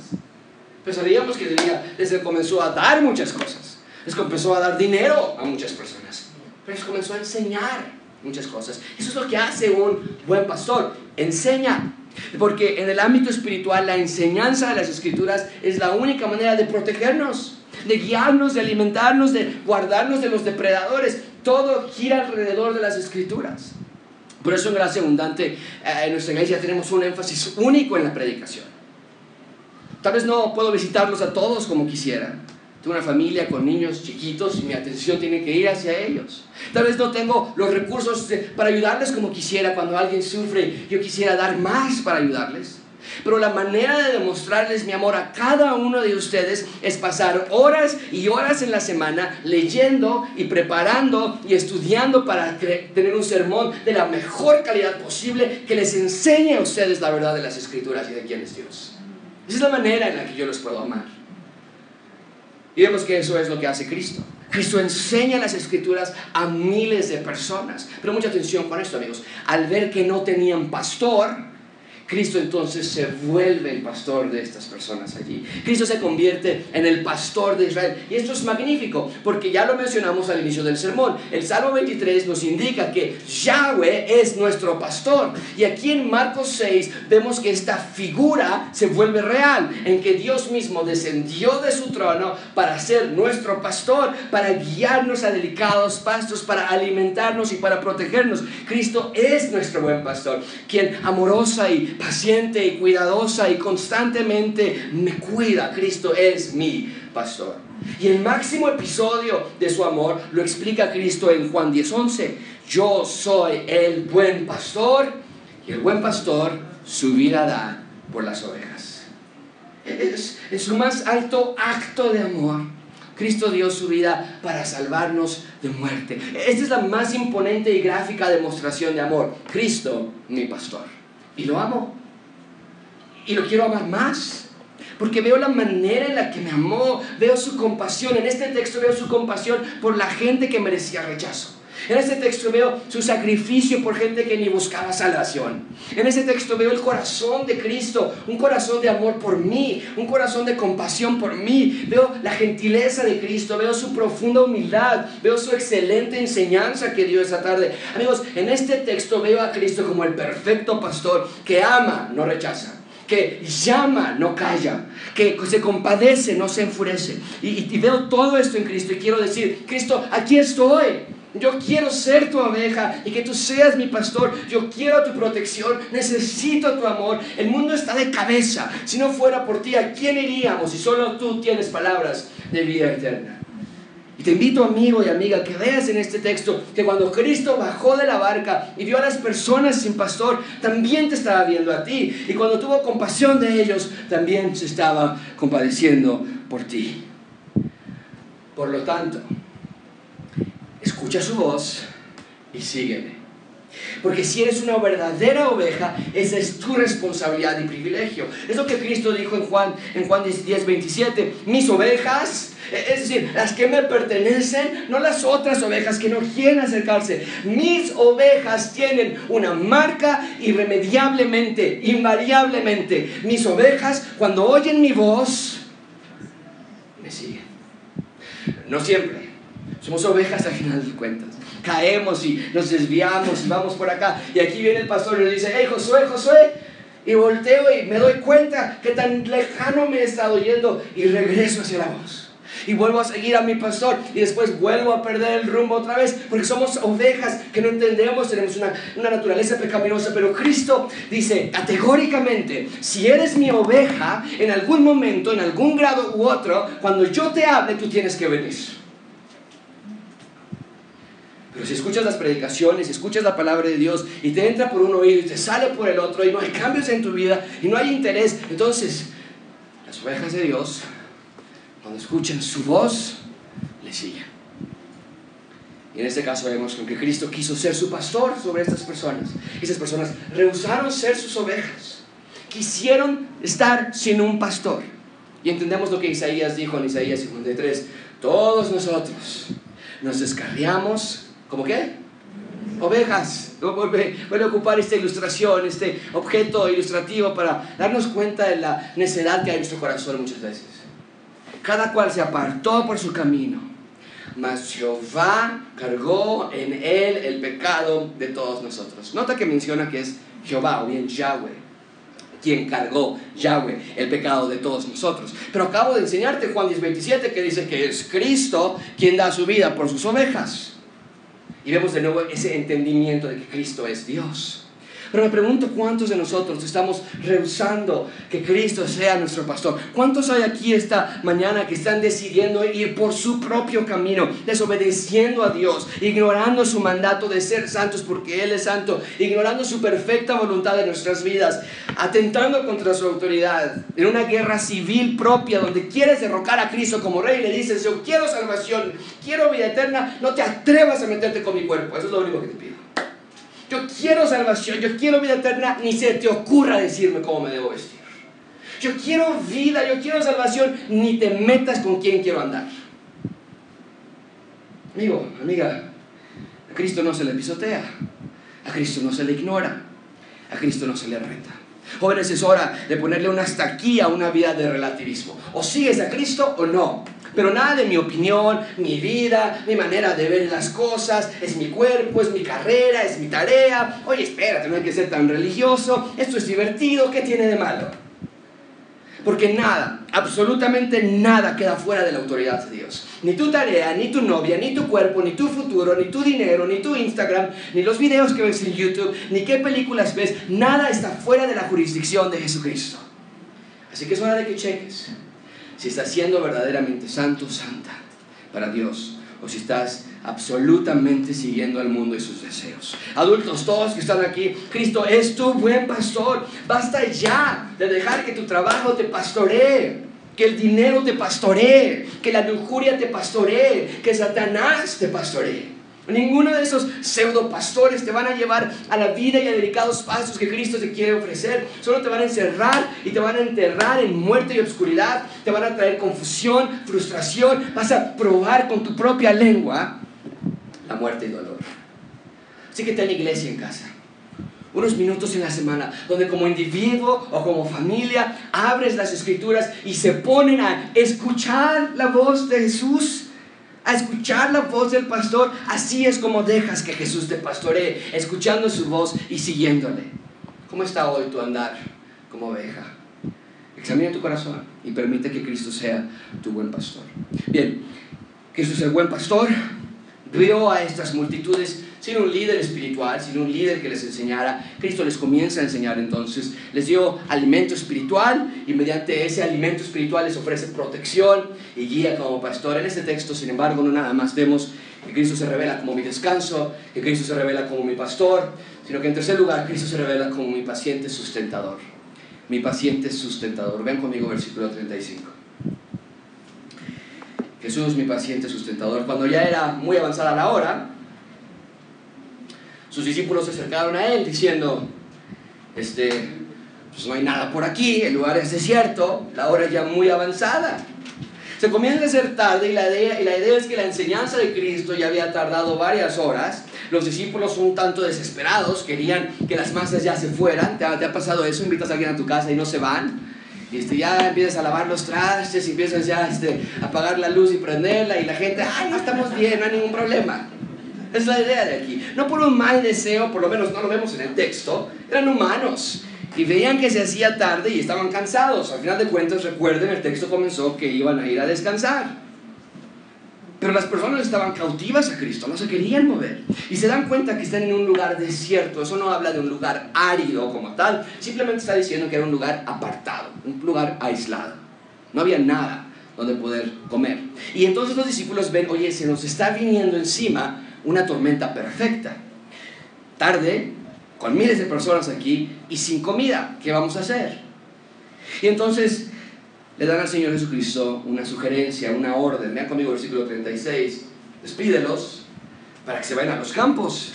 Pensaríamos que les comenzó a dar muchas cosas. Les comenzó a dar dinero a muchas personas. Pero les comenzó a enseñar muchas cosas. Eso es lo que hace un buen pastor. Enseña. Porque en el ámbito espiritual la enseñanza de las escrituras es la única manera de protegernos, de guiarnos, de alimentarnos, de guardarnos de los depredadores. Todo gira alrededor de las escrituras. Por eso en Gracia Abundante eh, en nuestra iglesia tenemos un énfasis único en la predicación. Tal vez no puedo visitarlos a todos como quisiera, tengo una familia con niños chiquitos y mi atención tiene que ir hacia ellos. Tal vez no tengo los recursos para ayudarles como quisiera cuando alguien sufre. Yo quisiera dar más para ayudarles. Pero la manera de demostrarles mi amor a cada uno de ustedes es pasar horas y horas en la semana leyendo y preparando y estudiando para tener un sermón de la mejor calidad posible que les enseñe a ustedes la verdad de las escrituras y de quién es Dios. Esa es la manera en la que yo los puedo amar. Y vemos que eso es lo que hace Cristo. Cristo enseña las escrituras a miles de personas. Pero mucha atención con esto, amigos. Al ver que no tenían pastor, Cristo entonces se vuelve el pastor de estas personas allí. Cristo se convierte en el pastor de Israel. Y esto es magnífico, porque ya lo mencionamos al inicio del sermón. El Salmo 23 nos indica que Yahweh es nuestro pastor. Y aquí en Marcos 6 vemos que esta figura se vuelve real, en que Dios mismo descendió de su trono para ser nuestro pastor, para guiarnos a delicados pastos, para alimentarnos y para protegernos. Cristo es nuestro buen pastor, quien amorosa y paciente y cuidadosa y constantemente me cuida. Cristo es mi pastor. Y el máximo episodio de su amor lo explica Cristo en Juan 10:11. Yo soy el buen pastor y el buen pastor su vida da por las ovejas. Es, es su más alto acto de amor. Cristo dio su vida para salvarnos de muerte. Esta es la más imponente y gráfica demostración de amor. Cristo, mi pastor. Y lo amo. Y lo quiero amar más. Porque veo la manera en la que me amó, veo su compasión. En este texto veo su compasión por la gente que merecía rechazo. En este texto veo su sacrificio por gente que ni buscaba salvación. En este texto veo el corazón de Cristo, un corazón de amor por mí, un corazón de compasión por mí. Veo la gentileza de Cristo, veo su profunda humildad, veo su excelente enseñanza que dio esa tarde. Amigos, en este texto veo a Cristo como el perfecto pastor que ama, no rechaza que llama, no calla, que se compadece, no se enfurece. Y, veo todo esto en Cristo y quiero decir, Cristo, aquí estoy. Yo quiero ser tu oveja y que tú seas mi pastor. Yo quiero tu protección. Necesito tu amor. El mundo está de cabeza. Si no fuera por ti, ¿a quién iríamos si solo tú tienes palabras de vida eterna? Y te invito, amigo y amiga, que veas en este texto que cuando Cristo bajó de la barca y vio a las personas sin pastor, también te estaba viendo a ti. Y cuando tuvo compasión de ellos, también se estaba compadeciendo por ti. Por lo tanto, escucha su voz y sígueme. Porque si eres una verdadera oveja, esa es tu responsabilidad y privilegio. Es lo que Cristo dijo en Juan, en Juan 10, 27. Mis ovejas, es decir, las que me pertenecen, no las otras ovejas que no quieren acercarse. Mis ovejas tienen una marca irremediablemente, invariablemente. Mis ovejas, cuando oyen mi voz, me siguen. No siempre. Somos ovejas al final de cuentas. caemos y nos desviamos y vamos por acá. Y aquí viene el pastor y nos dice, hey Josué, Josué. Y volteo y me doy cuenta que tan lejano me he estado yendo y regreso hacia la voz y vuelvo a seguir a mi pastor y después vuelvo a perder el rumbo otra vez porque somos ovejas que no entendemos, tenemos una, una naturaleza pecaminosa, pero Cristo dice categóricamente, si eres mi oveja, en algún momento, en algún grado u otro, cuando yo te hable, tú tienes que venir. Pero si escuchas las predicaciones, si escuchas la palabra de Dios y te entra por un oído y te sale por el otro y no hay cambios en tu vida y no hay interés, entonces las ovejas de Dios cuando escuchen su voz, le siguen. Y en este caso vemos que Cristo quiso ser su pastor sobre estas personas. Esas personas rehusaron ser sus ovejas. Quisieron estar sin un pastor. Y entendemos lo que Isaías dijo en Isaías 53. Todos nosotros nos descarriamos, ¿como qué? Ovejas. Voy a ocupar esta ilustración, este objeto ilustrativo para darnos cuenta de la necedad que hay en nuestro corazón muchas veces. Cada cual se apartó por su camino, mas Jehová cargó en él el pecado de todos nosotros. Nota que menciona que es Jehová o bien Yahweh quien cargó Yahweh el pecado de todos nosotros. Pero acabo de enseñarte Juan 10:27 que dice que es Cristo quien da su vida por sus ovejas. Y vemos de nuevo ese entendimiento de que Cristo es Dios. Pero me pregunto cuántos de nosotros estamos rehusando que Cristo sea nuestro pastor. ¿Cuántos hay aquí esta mañana que están decidiendo ir por su propio camino, desobedeciendo a Dios, ignorando su mandato de ser santos porque Él es santo, ignorando su perfecta voluntad en nuestras vidas, atentando contra su autoridad, en una guerra civil propia donde quieres derrocar a Cristo como rey y le dices, yo quiero salvación, quiero vida eterna, no te atrevas a meterte con mi cuerpo. Eso es lo único que te pido. Yo quiero salvación, yo quiero vida eterna, ni se te ocurra decirme cómo me debo vestir. Yo quiero vida, yo quiero salvación, ni te metas con quién quiero andar. Amigo, amiga, a Cristo no se le pisotea, a Cristo no se le ignora, a Cristo no se le reta. Jóvenes, es hora de ponerle una hasta aquí a una vida de relativismo. O sigues a Cristo o no. Pero nada de mi opinión, mi vida, mi manera de ver las cosas, es mi cuerpo, es mi carrera, es mi tarea. Oye, espérate, no hay que ser tan religioso, esto es divertido, ¿qué tiene de malo? Porque nada, absolutamente nada queda fuera de la autoridad de Dios. Ni tu tarea, ni tu novia, ni tu cuerpo, ni tu futuro, ni tu dinero, ni tu Instagram, ni los videos que ves en YouTube, ni qué películas ves, nada está fuera de la jurisdicción de Jesucristo. Así que es hora de que cheques si estás siendo verdaderamente santo, santa para Dios, o si estás absolutamente siguiendo al mundo y sus deseos. Adultos, todos que están aquí, Cristo es tu buen pastor. Basta ya de dejar que tu trabajo te pastoree, que el dinero te pastoree, que la lujuria te pastoree, que Satanás te pastoree. Ninguno de esos pseudo pastores te van a llevar a la vida y a delicados pasos que Cristo te quiere ofrecer. Solo te van a encerrar y te van a enterrar en muerte y obscuridad. Te van a traer confusión, frustración. Vas a probar con tu propia lengua la muerte y dolor. Así que ten iglesia en casa. Unos minutos en la semana donde como individuo o como familia abres las escrituras y se ponen a escuchar la voz de Jesús a escuchar la voz del pastor, así es como dejas que Jesús te pastoree, escuchando su voz y siguiéndole. ¿Cómo está hoy tu andar como oveja? Examina tu corazón y permite que Cristo sea tu buen pastor. Bien, es el buen pastor, vio a estas multitudes sin un líder espiritual, sin un líder que les enseñara. Cristo les comienza a enseñar entonces, les dio alimento espiritual y mediante ese alimento espiritual les ofrece protección y guía como pastor. En este texto, sin embargo, no nada más vemos que Cristo se revela como mi descanso, que Cristo se revela como mi pastor, sino que en tercer lugar Cristo se revela como mi paciente sustentador. Mi paciente sustentador. Ven conmigo versículo 35. Jesús, mi paciente sustentador. Cuando ya era muy avanzada la hora, sus discípulos se acercaron a él diciendo, este, pues no hay nada por aquí, el lugar es desierto, la hora es ya muy avanzada. Se comienza a hacer tarde y la, idea, y la idea es que la enseñanza de Cristo ya había tardado varias horas. Los discípulos un tanto desesperados, querían que las masas ya se fueran. ¿Te ha, pasado eso? Invitas a alguien a tu casa y no se van. Y este, ya empiezas a lavar los trastes y empiezas ya este, a apagar la luz y prenderla y la gente, ay, no estamos bien, no hay ningún problema. Es la idea de aquí. No por un mal deseo, por lo menos no lo vemos en el texto, eran humanos y veían que se hacía tarde y estaban cansados. Al final de cuentas, recuerden, el texto comenzó que iban a ir a descansar. Pero las personas estaban cautivas a Cristo, no se querían mover. Y se dan cuenta que están en un lugar desierto. Eso no habla de un lugar árido como tal. Simplemente está diciendo que era un lugar apartado, un lugar aislado. No había nada donde poder comer. Y entonces los discípulos ven, oye, se nos está viniendo encima una tormenta perfecta. Tarde, con miles de personas aquí y sin comida. ¿Qué vamos a hacer? Y entonces le dan al Señor Jesucristo una sugerencia, una orden. Vean conmigo el versículo 36. Despídelos para que se vayan a los campos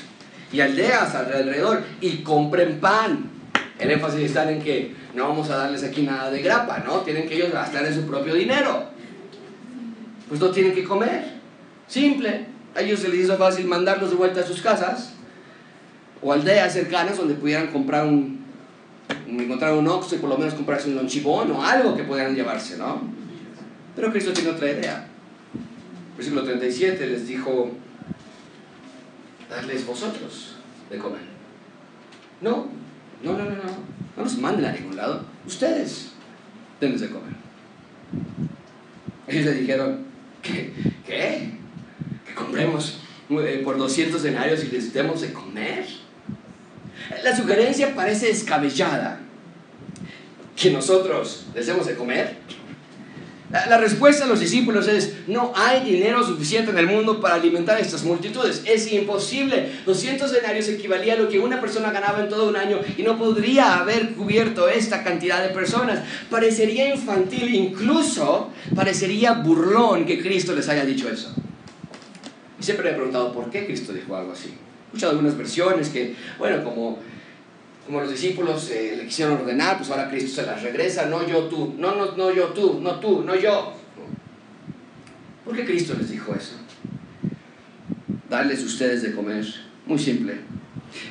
y aldeas alrededor y compren pan. El énfasis está en que no vamos a darles aquí nada de grapa, ¿no? Tienen que ellos gastar en su propio dinero. Pues no tienen que comer. Simple. A ellos se les hizo fácil mandarlos de vuelta a sus casas o aldeas cercanas donde pudieran comprar un, encontrar un oxo y por lo menos comprarse un lonchibón o algo que pudieran llevarse, ¿no? Pero Cristo tiene otra idea. Versículo 37 les dijo, darles vosotros de comer. No, no, no, no, no, no nos manden a ningún lado, ustedes denles de comer. Ellos le dijeron, ¿qué? ¿Qué? ¿Que compremos eh, por 200 denarios y les demos de comer? La sugerencia parece descabellada. ¿Que nosotros les demos de comer? La respuesta de los discípulos es, no hay dinero suficiente en el mundo para alimentar a estas multitudes. Es imposible. 200 denarios equivalía a lo que una persona ganaba en todo un año y no podría haber cubierto esta cantidad de personas. Parecería infantil, incluso parecería burlón que Cristo les haya dicho eso. Siempre me he preguntado por qué Cristo dijo algo así escuchado algunas versiones que, bueno, como, como los discípulos eh, le quisieron ordenar, pues ahora Cristo se las regresa, no yo tú, no, no, no yo tú, no tú, no yo. ¿Por qué Cristo les dijo eso? Darles ustedes de comer. Muy simple.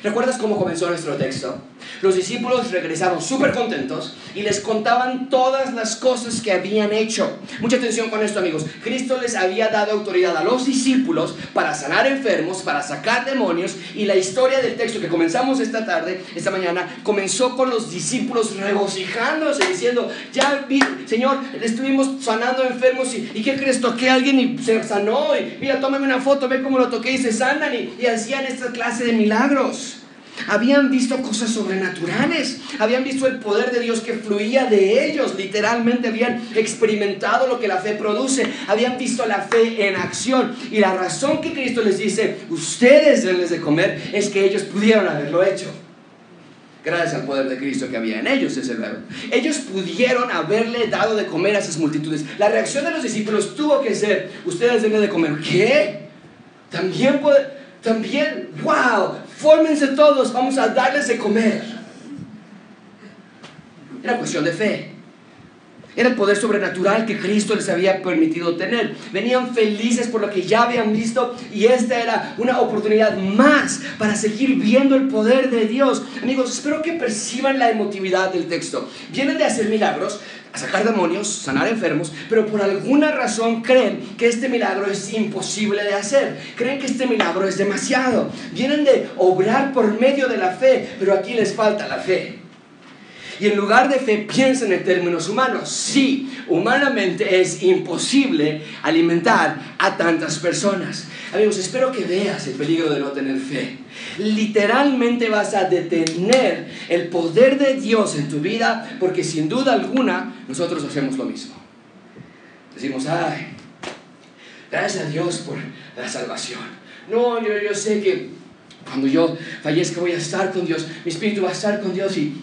¿Recuerdas cómo comenzó nuestro texto? Los discípulos regresaron súper contentos y les contaban todas las cosas que habían hecho. Mucha atención con esto, amigos. Cristo les había dado autoridad a los discípulos para sanar enfermos, para sacar demonios. Y la historia del texto que comenzamos esta tarde, esta mañana, comenzó con los discípulos regocijándose, diciendo, ya vi, Señor, estuvimos sanando enfermos y, ¿y qué crees? Toqué a alguien y se sanó. Y mira, tómame una foto, ve cómo lo toqué y se sanan y, y hacían esta clase de milagros. Habían visto cosas sobrenaturales, habían visto el poder de Dios que fluía de ellos, literalmente habían experimentado lo que la fe produce, habían visto la fe en acción. Y la razón que Cristo les dice, ustedes denles de comer, es que ellos pudieron haberlo hecho. Gracias al poder de Cristo que había en ellos, ese verbo. Ellos pudieron haberle dado de comer a esas multitudes. La reacción de los discípulos tuvo que ser, ustedes denles de comer. ¿Qué? También puede también, wow, fórmense todos, vamos a darles de comer. Era cuestión de fe. Era el poder sobrenatural que Cristo les había permitido tener. Venían felices por lo que ya habían visto y esta era una oportunidad más para seguir viendo el poder de Dios. Amigos, espero que perciban la emotividad del texto. Vienen de hacer milagros, a sacar demonios, sanar enfermos, pero por alguna razón creen que este milagro es imposible de hacer. Creen que este milagro es demasiado. Vienen de obrar por medio de la fe, pero aquí les falta la fe. Y en lugar de fe piensen en términos humanos. Sí, humanamente es imposible alimentar a tantas personas. Amigos, espero que veas el peligro de no tener fe. Literalmente vas a detener el poder de Dios en tu vida porque sin duda alguna nosotros hacemos lo mismo. Decimos, ay, gracias a Dios por la salvación. No, yo, yo sé que cuando yo fallezca voy a estar con Dios, mi espíritu va a estar con Dios y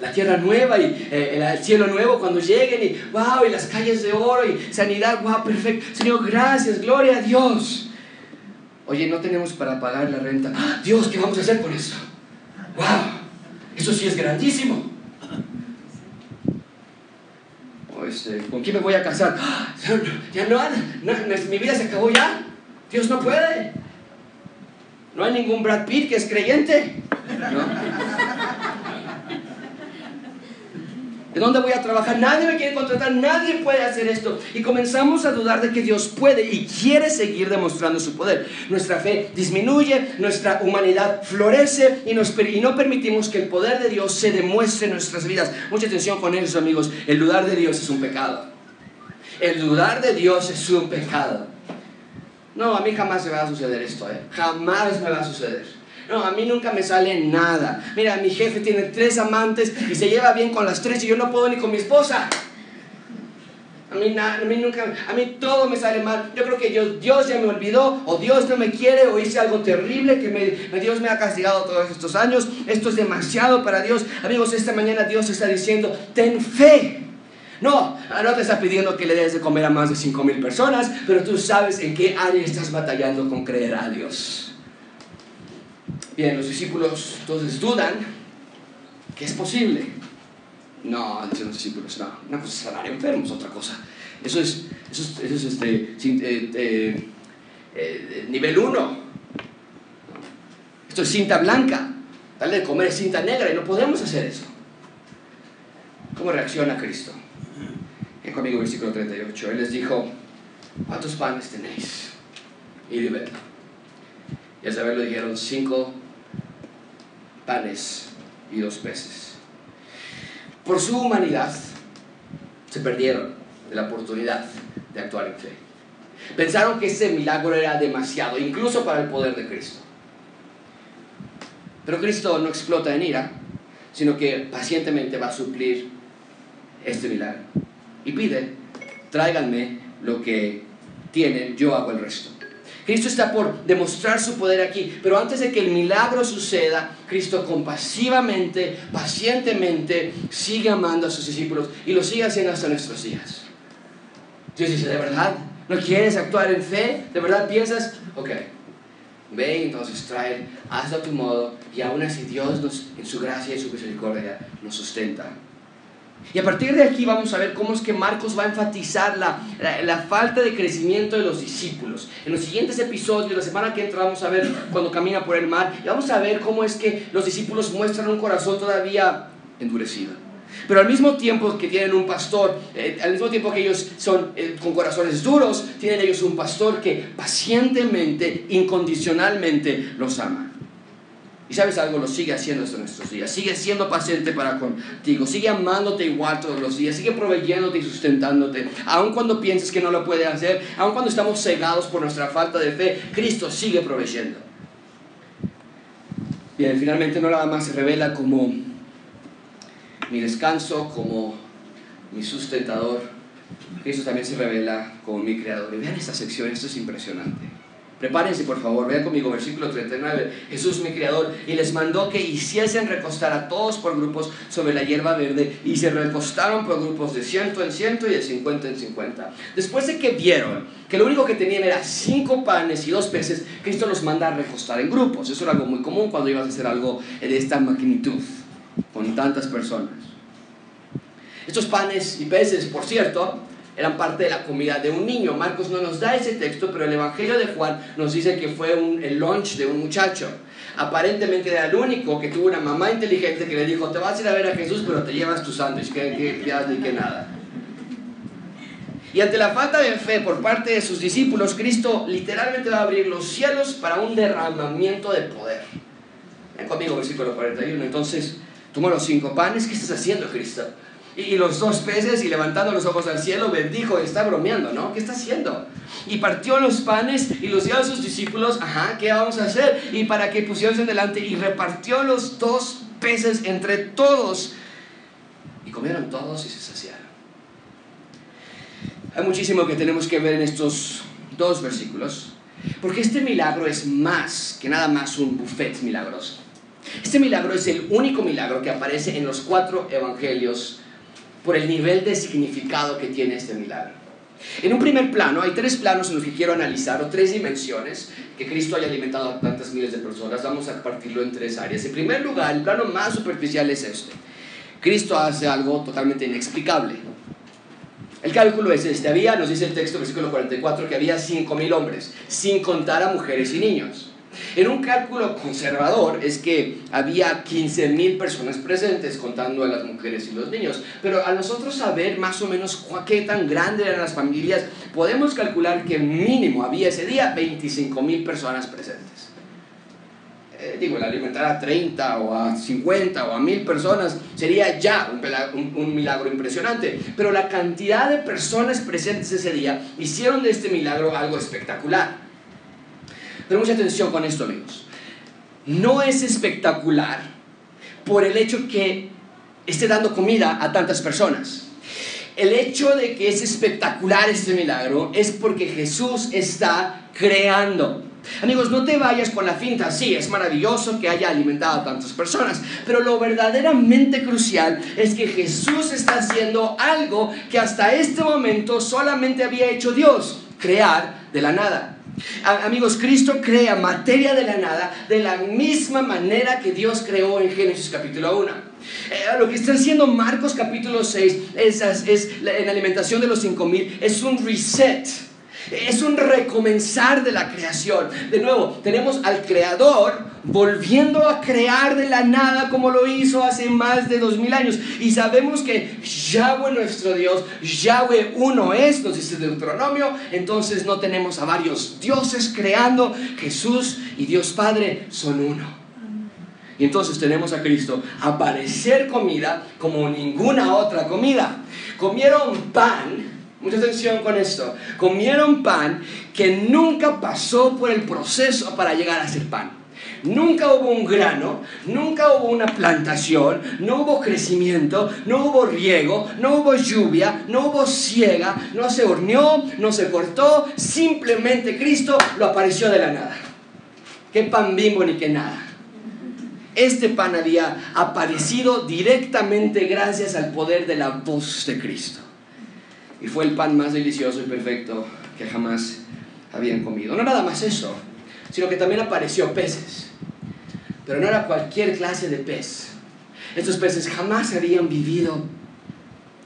la tierra nueva y eh, el cielo nuevo cuando lleguen y wow, y las calles de oro y sanidad, wow, perfecto. Señor, gracias, gloria a Dios. Oye, no tenemos para pagar la renta. ¡Ah! Dios, ¿qué vamos a hacer con eso? ¡Wow! Eso sí es grandísimo. Este, ¿Con quién me voy a casar? ¡Ah! Ya no, mi vida se acabó ya. Dios no puede. No hay ningún Brad Pitt que es creyente. ¿No? ¿De dónde voy a trabajar? Nadie me quiere contratar, nadie puede hacer esto. Y comenzamos a dudar de que Dios puede y quiere seguir demostrando su poder. Nuestra fe disminuye, nuestra humanidad florece y, y no permitimos que el poder de Dios se demuestre en nuestras vidas. Mucha atención con eso, amigos. El dudar de Dios es un pecado. El dudar de Dios es un pecado. No, a mí jamás me va a suceder esto, ¿eh? Jamás me va a suceder. No, a mí nunca me sale nada. Mira, mi jefe tiene tres amantes y se lleva bien con las tres y yo no puedo ni con mi esposa. A mí, a mí, nunca, a mí todo me sale mal. Yo creo que Dios, Dios ya me olvidó, o Dios no me quiere, o hice algo terrible que Dios me ha castigado todos estos años. Esto es demasiado para Dios. Amigos, esta mañana Dios está diciendo, ten fe. No, no te está pidiendo que le des de comer a más de 5 mil personas, pero tú sabes en qué área estás batallando con creer a Dios. Bien, los discípulos entonces dudan que es posible. No, dicen los discípulos, no, una cosa es sanar enfermos, otra cosa. Eso es, eso es, este, eh, eh, eh, nivel 1. Esto es cinta blanca. Darle de comer cinta negra y no podemos hacer eso. ¿Cómo reacciona Cristo? En conmigo versículo 38. Él les dijo, ¿cuántos panes tenéis? Y de Y al saberlo dijeron, cinco panes y dos peces. Por su humanidad se perdieron de la oportunidad de actuar en fe. Pensaron que ese milagro era demasiado, incluso para el poder de Cristo. Pero Cristo no explota en ira, sino que pacientemente va a suplir este milagro. Y pide, tráiganme lo que tienen, yo hago el resto. Cristo está por demostrar su poder aquí, pero antes de que el milagro suceda, Cristo compasivamente, pacientemente, sigue amando a sus discípulos y lo sigue haciendo hasta nuestros días. Dios dice, ¿de verdad? ¿No quieres actuar en fe? ¿De verdad piensas? Ok, ve entonces trae, hazlo a tu modo y aún así Dios nos, en su gracia y su misericordia nos sustenta y a partir de aquí vamos a ver cómo es que Marcos va a enfatizar la, la, falta de crecimiento de los discípulos. En los siguientes episodios, la semana que entra, vamos a ver cuando camina por el mar, y vamos a ver cómo es que los discípulos muestran un corazón todavía endurecido. Pero al mismo tiempo que tienen un pastor, eh, al mismo tiempo que ellos son eh, con corazones duros, tienen ellos un pastor que pacientemente, incondicionalmente los ama. Y sabes algo, lo sigue haciendo hasta nuestros días. Sigue siendo paciente para contigo. Sigue amándote igual todos los días. Sigue proveyéndote y sustentándote. Aun cuando pienses que no lo puede hacer. Aun cuando estamos cegados por nuestra falta de fe. Cristo sigue proveyendo. Bien, finalmente no nada más se revela como mi descanso, como mi sustentador. Cristo también se revela como mi creador. Y vean esta sección, esto es impresionante. Prepárense, por favor, vean conmigo, versículo 39. Jesús, mi Creador, y les mandó que hiciesen recostar a todos por grupos sobre la hierba verde, y se recostaron por grupos de ciento en ciento y de cincuenta en cincuenta. Después de que vieron que lo único que tenían era cinco panes y dos peces, Cristo los manda a recostar en grupos. Eso era algo muy común cuando ibas a hacer algo de esta magnitud, con tantas personas. Estos panes y peces, por cierto, eran parte de la comida de un niño. Marcos no nos da ese texto, pero el Evangelio de Juan nos dice que fue un, el lunch de un muchacho. Aparentemente era el único que tuvo una mamá inteligente que le dijo, te vas a ir a ver a Jesús, pero te llevas tu sándwich, que, que, ni que nada. Y ante la falta de fe por parte de sus discípulos, Cristo literalmente va a abrir los cielos para un derramamiento de poder. Ven conmigo, versículo 41. Entonces, toma los cinco panes, ¿qué estás haciendo, Cristo? Y los dos peces y levantando los ojos al cielo bendijo, está bromeando, ¿no? ¿Qué está haciendo? Y partió los panes y los dio a sus discípulos, ajá, ¿qué vamos a hacer? Y para que pusieran delante y repartió los dos peces entre todos. Y comieron todos y se saciaron. Hay muchísimo que tenemos que ver en estos dos versículos, porque este milagro es más que nada más un buffet milagroso. Este milagro es el único milagro que aparece en los cuatro evangelios por el nivel de significado que tiene este milagro. En un primer plano, hay tres planos en los que quiero analizar, o tres dimensiones, que Cristo haya alimentado a tantas miles de personas. Vamos a partirlo en tres áreas. En primer lugar, el plano más superficial es este. Cristo hace algo totalmente inexplicable. El cálculo es este. Había, nos dice el texto, versículo 44, que había 5.000 hombres, sin contar a mujeres y niños. En un cálculo conservador es que había 15.000 personas presentes contando a las mujeres y los niños, pero a nosotros saber más o menos qué tan grandes eran las familias, podemos calcular que mínimo había ese día 25.000 personas presentes. Eh, digo, el alimentar a 30 o a 50 o a 1000 personas sería ya un, un, milagro impresionante. Pero la cantidad de personas presentes ese día hicieron de este milagro algo espectacular. Pero mucha atención con esto, amigos. No es espectacular por el hecho que esté dando comida a tantas personas. El hecho de que es espectacular este milagro es porque Jesús está creando. Amigos, no te vayas con la finta, sí, es maravilloso que haya alimentado a tantas personas, pero lo verdaderamente crucial es que Jesús está haciendo algo que hasta este momento solamente había hecho Dios, crear de la nada. Amigos, Cristo crea materia de la nada de la misma manera que Dios creó en Génesis capítulo 1. Eh, lo que está haciendo Marcos capítulo 6 es, es, en alimentación de los 5000 es un reset es un recomenzar de la creación. De nuevo, tenemos al creador volviendo a crear de la nada como lo hizo hace más de dos mil años. Y sabemos que Yahweh nuestro Dios, Yahweh uno es, nos dice Deuteronomio, entonces no tenemos a varios dioses creando, Jesús y Dios Padre son uno. Y entonces tenemos a Cristo aparecer comida como ninguna otra comida. Comieron pan Mucha atención con esto. Comieron pan que nunca pasó por el proceso para llegar a ser pan. Nunca hubo un grano, nunca hubo una plantación, no hubo crecimiento, no hubo riego, no hubo lluvia, no hubo ciega, no se horneó, no se cortó, simplemente Cristo lo apareció de la nada. Qué pan bimbo ni qué nada. Este pan había aparecido directamente gracias al poder de la voz de Cristo y fue el pan más delicioso y perfecto que jamás habían comido. No nada más eso, sino que también apareció peces. Pero no era cualquier clase de pez. Estos peces jamás habían vivido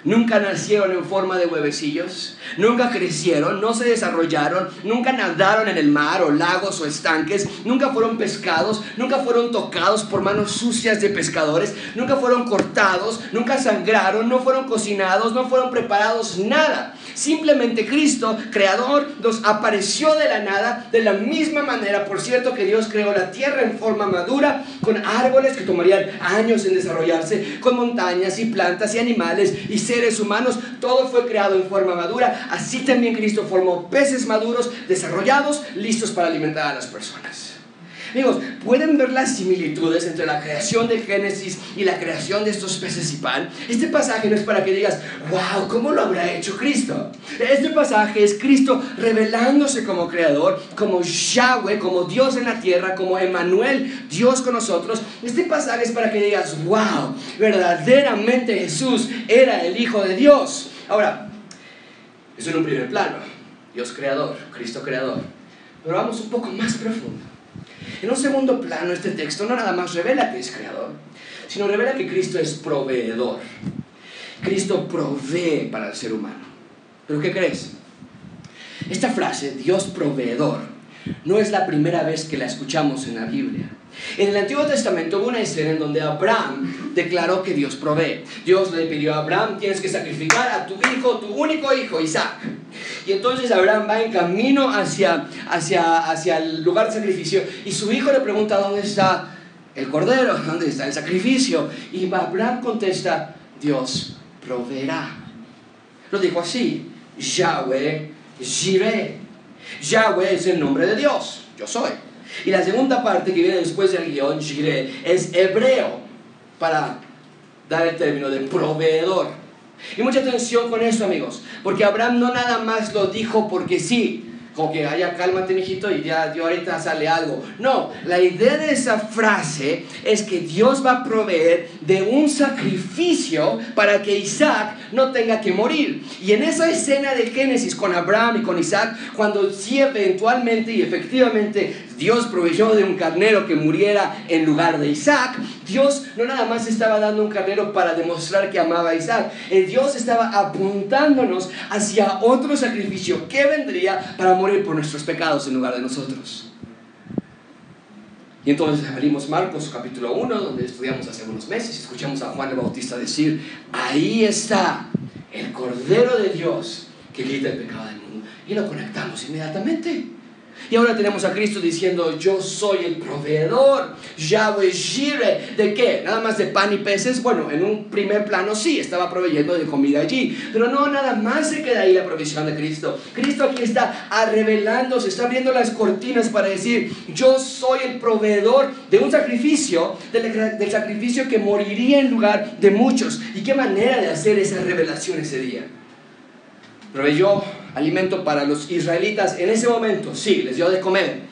Nunca nacieron en forma de huevecillos, nunca crecieron, no se desarrollaron, nunca nadaron en el mar o lagos o estanques, nunca fueron pescados, nunca fueron tocados por manos sucias de pescadores, nunca fueron cortados, nunca sangraron, no fueron cocinados, no fueron preparados, nada. Simplemente Cristo, creador, nos apareció de la nada de la misma manera, por cierto, que Dios creó la tierra en forma madura, con árboles que tomarían años en desarrollarse, con montañas y plantas y animales y seres humanos, todo fue creado en forma madura. Así también Cristo formó peces maduros, desarrollados, listos para alimentar a las personas. Amigos, ¿pueden ver las similitudes entre la creación de Génesis y la creación de estos peces y pan? Este pasaje no es para que digas, wow, ¿cómo lo habrá hecho Cristo? Este pasaje es Cristo revelándose como creador, como Yahweh, como Dios en la tierra, como Emmanuel, Dios con nosotros. Este pasaje es para que digas, wow, verdaderamente Jesús era el Hijo de Dios. Ahora, eso en un primer plano, Dios creador, Cristo creador. Pero vamos un poco más profundo. En un segundo plano, este texto no nada más revela que es creador, sino revela que Cristo es proveedor. Cristo provee para el ser humano. ¿Pero qué crees? Esta frase, Dios proveedor, no es la primera vez que la escuchamos en la Biblia. En el Antiguo Testamento hubo una escena en donde Abraham declaró que Dios provee. Dios le pidió a Abraham, tienes que sacrificar a tu hijo, tu único hijo, Isaac. Y entonces Abraham va en camino hacia, hacia, hacia el lugar de sacrificio y su hijo le pregunta dónde está el cordero, dónde está el sacrificio. Y Abraham contesta, Dios proveerá. Lo dijo así, Yahweh Jireh. Yahweh es el nombre de Dios, yo soy. Y la segunda parte que viene después del guion, es hebreo para dar el término de proveedor. Y mucha atención con eso, amigos, porque Abraham no nada más lo dijo porque sí, como que, haya cálmate, mijito, y ya, Dios ahorita sale algo. No, la idea de esa frase es que Dios va a proveer de un sacrificio para que Isaac no tenga que morir. Y en esa escena de Génesis con Abraham y con Isaac, cuando sí eventualmente y efectivamente Dios proveyó de un carnero que muriera en lugar de Isaac, Dios no nada más estaba dando un carnero para demostrar que amaba a Isaac, el Dios estaba apuntándonos hacia otro sacrificio que vendría para morir por nuestros pecados en lugar de nosotros. Y entonces abrimos Marcos capítulo 1, donde estudiamos hace unos meses, y escuchamos a Juan el Bautista decir, ahí está el Cordero de Dios que quita el pecado del mundo. Y lo conectamos inmediatamente. Y ahora tenemos a Cristo diciendo, yo soy el proveedor, Yahweh Jireh, ¿de qué? Nada más de pan y peces. Bueno, en un primer plano sí, estaba proveyendo de comida allí, pero no, nada más se queda ahí la provisión de Cristo. Cristo aquí está revelándose, está abriendo las cortinas para decir, yo soy el proveedor de un sacrificio, del, del sacrificio que moriría en lugar de muchos. ¿Y qué manera de hacer esa revelación ese día? Proveyó alimento para los israelitas en ese momento, sí, les dio de comer.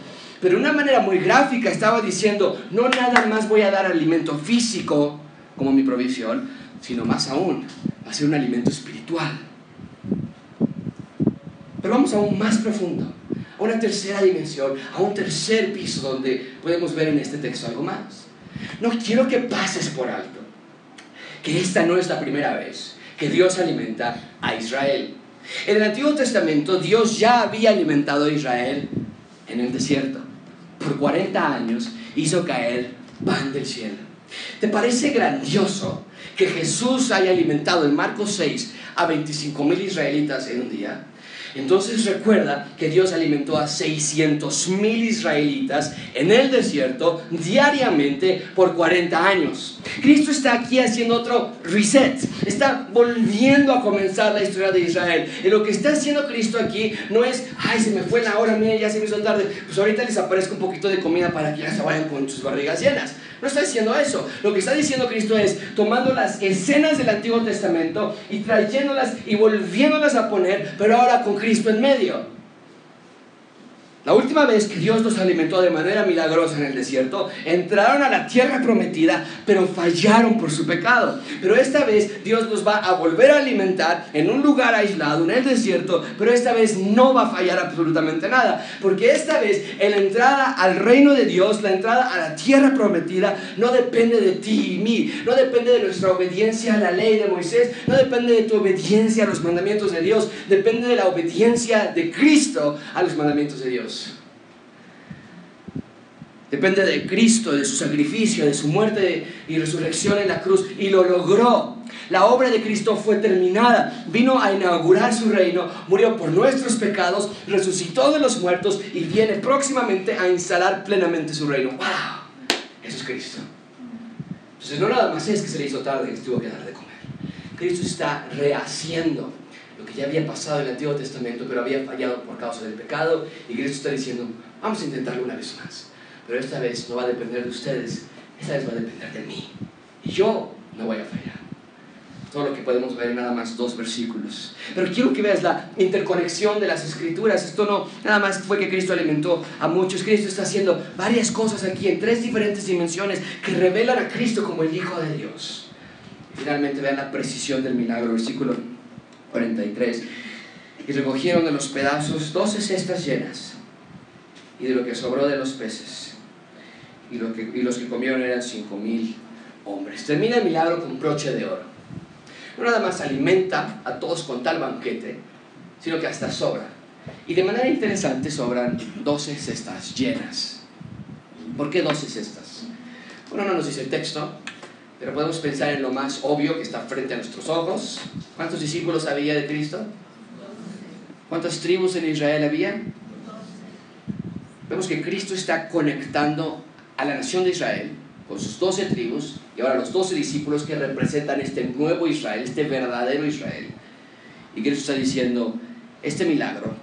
Pero de una manera muy gráfica estaba diciendo, no nada más voy a dar alimento físico como mi provisión, sino más aún, va a ser un alimento espiritual. Pero vamos aún más profundo, a una tercera dimensión, a un tercer piso donde podemos ver en este texto algo más. No quiero que pases por alto, que esta no es la primera vez que Dios alimenta a Israel. En el Antiguo Testamento Dios ya había alimentado a Israel en el desierto. Por 40 años hizo caer pan del cielo. ¿Te parece grandioso que Jesús haya alimentado en Marcos 6 a 25 mil israelitas en un día? Entonces recuerda que Dios alimentó a 600 mil israelitas en el desierto diariamente por 40 años. Cristo está aquí haciendo otro reset, está volviendo a comenzar la historia de Israel. Y lo que está haciendo Cristo aquí no es, ay, se me fue la hora, mía, ya se me hizo tarde, pues ahorita les aparezco un poquito de comida para que ya se vayan con sus barrigas llenas. No está diciendo eso. Lo que está diciendo Cristo es tomando las escenas del Antiguo Testamento y trayéndolas y volviéndolas a poner, pero ahora con Cristo en medio. La última vez que Dios los alimentó de manera milagrosa en el desierto, entraron a la tierra prometida, pero fallaron por su pecado. Pero esta vez Dios los va a volver a alimentar en un lugar aislado, en el desierto, pero esta vez no va a fallar absolutamente nada, porque esta vez la entrada al reino de Dios, la entrada a la tierra prometida, no depende de ti y mí, no depende de nuestra obediencia a la ley de Moisés, no depende de tu obediencia a los mandamientos de Dios, depende de la obediencia de Cristo a los mandamientos de Dios. Depende de Cristo, de su sacrificio, de su muerte y resurrección en la cruz. Y lo logró. La obra de Cristo fue terminada. Vino a inaugurar su reino, murió por nuestros pecados, resucitó de los muertos y viene próximamente a instalar plenamente su reino. ¡Wow! Eso es Cristo. Entonces no nada más es que se le hizo tarde que tuvo que dar de comer. Cristo está rehaciendo lo que ya había pasado en el Antiguo Testamento, pero había fallado por causa del pecado. Y Cristo está diciendo, vamos a intentarlo una vez más. Pero esta vez no va a depender de ustedes, esta vez va a depender de mí. Y yo no voy a fallar. Todo lo que podemos ver en nada más dos versículos. Pero quiero que veas la interconexión de las escrituras. Esto no nada más fue que Cristo alimentó a muchos. Cristo está haciendo varias cosas aquí en tres diferentes dimensiones que revelan a Cristo como el Hijo de Dios. Finalmente vean la precisión del milagro, versículo 43. Y recogieron de los pedazos doce cestas llenas y de lo que sobró de los peces y, lo que, y los que comieron eran cinco mil hombres. Termina el milagro con broche de oro. No nada más alimenta a todos con tal banquete, sino que hasta sobra. Y de manera interesante sobran 12 cestas llenas. ¿Por qué 12 cestas? Bueno, no nos dice el texto, pero podemos pensar en lo más obvio que está frente a nuestros ojos. ¿Cuántos discípulos había de Cristo? ¿Cuántas tribus en Israel había? Vemos que Cristo está conectando a la nación de Israel con sus doce tribus y ahora los doce discípulos que representan este nuevo Israel, este verdadero Israel. Y Cristo está diciendo, este milagro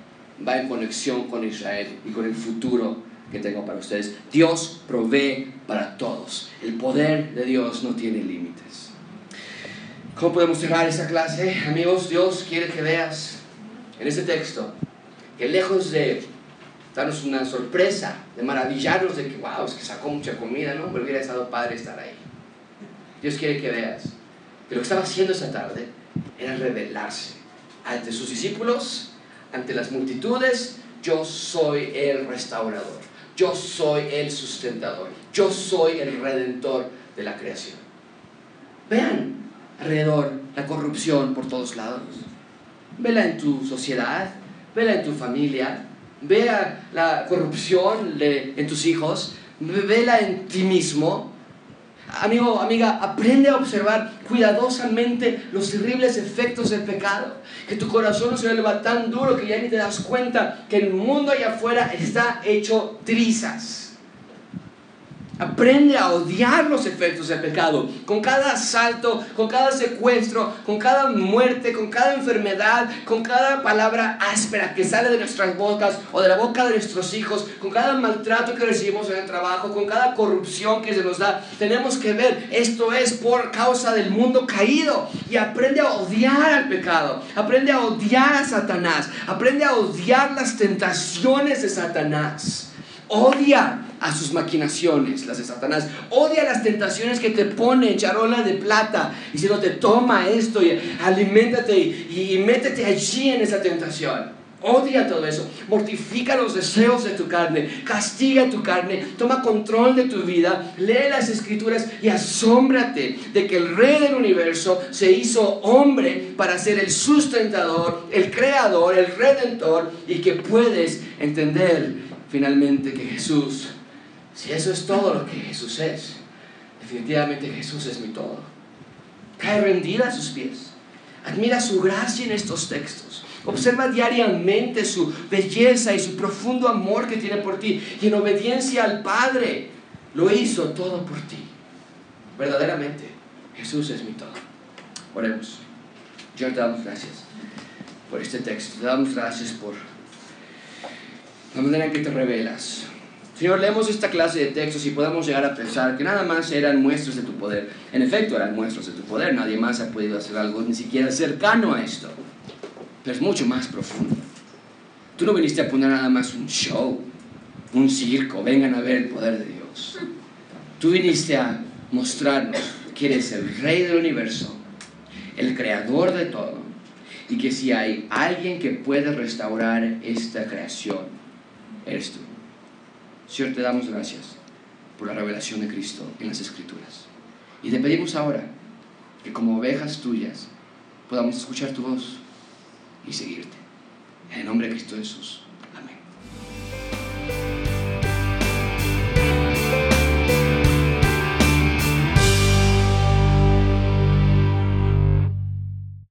va en conexión con Israel y con el futuro que tengo para ustedes. Dios provee para todos. El poder de Dios no tiene límites. ¿Cómo podemos cerrar esa clase? Amigos, Dios quiere que veas en este texto que lejos de darnos una sorpresa, de maravillarnos de que, wow, es que sacó mucha comida, ¿no? Me hubiera estado padre estar ahí. Dios quiere que veas que lo que estaba haciendo esa tarde era revelarse ante sus discípulos, ante las multitudes, yo soy el restaurador, yo soy el sustentador, yo soy el redentor de la creación. Vean alrededor la corrupción por todos lados. Vela en tu sociedad, vela en tu familia, vea la corrupción en tus hijos, vela en ti mismo. Amigo, amiga, aprende a observar cuidadosamente los terribles efectos del pecado. Que tu corazón se vuelva tan duro que ya ni te das cuenta que el mundo allá afuera está hecho trizas. Aprende a odiar los efectos del pecado. Con cada asalto, con cada secuestro, con cada muerte, con cada enfermedad, con cada palabra áspera que sale de nuestras bocas o de la boca de nuestros hijos, con cada maltrato que recibimos en el trabajo, con cada corrupción que se nos da, tenemos que ver, esto es por causa del mundo caído. Y aprende a odiar al pecado. Aprende a odiar a Satanás. Aprende a odiar las tentaciones de Satanás. Odia a sus maquinaciones, las de Satanás. Odia las tentaciones que te pone en charola de plata, te toma esto y aliméntate y, y métete allí en esa tentación. Odia todo eso, mortifica los deseos de tu carne, castiga tu carne, toma control de tu vida, lee las escrituras y asómbrate de que el rey del universo se hizo hombre para ser el sustentador, el creador, el redentor y que puedes entender finalmente que Jesús si eso es todo lo que Jesús es, definitivamente Jesús es mi todo. Cae rendida a sus pies. Admira su gracia en estos textos. Observa diariamente su belleza y su profundo amor que tiene por ti. Y en obediencia al Padre, lo hizo todo por ti. Verdaderamente, Jesús es mi todo. Oremos. Yo te damos gracias por este texto. Te damos gracias por la manera en que te revelas. Señor, leemos esta clase de textos y podemos llegar a pensar que nada más eran muestras de tu poder. En efecto, eran muestras de tu poder. Nadie más ha podido hacer algo ni siquiera cercano a esto. Pero es mucho más profundo. Tú no viniste a poner nada más un show, un circo. Vengan a ver el poder de Dios. Tú viniste a mostrarnos que eres el rey del universo, el creador de todo, y que si hay alguien que puede restaurar esta creación, eres tú. Señor, te damos gracias por la revelación de Cristo en las Escrituras. Y te pedimos ahora que como ovejas tuyas podamos escuchar tu voz y seguirte. En el nombre de Cristo Jesús.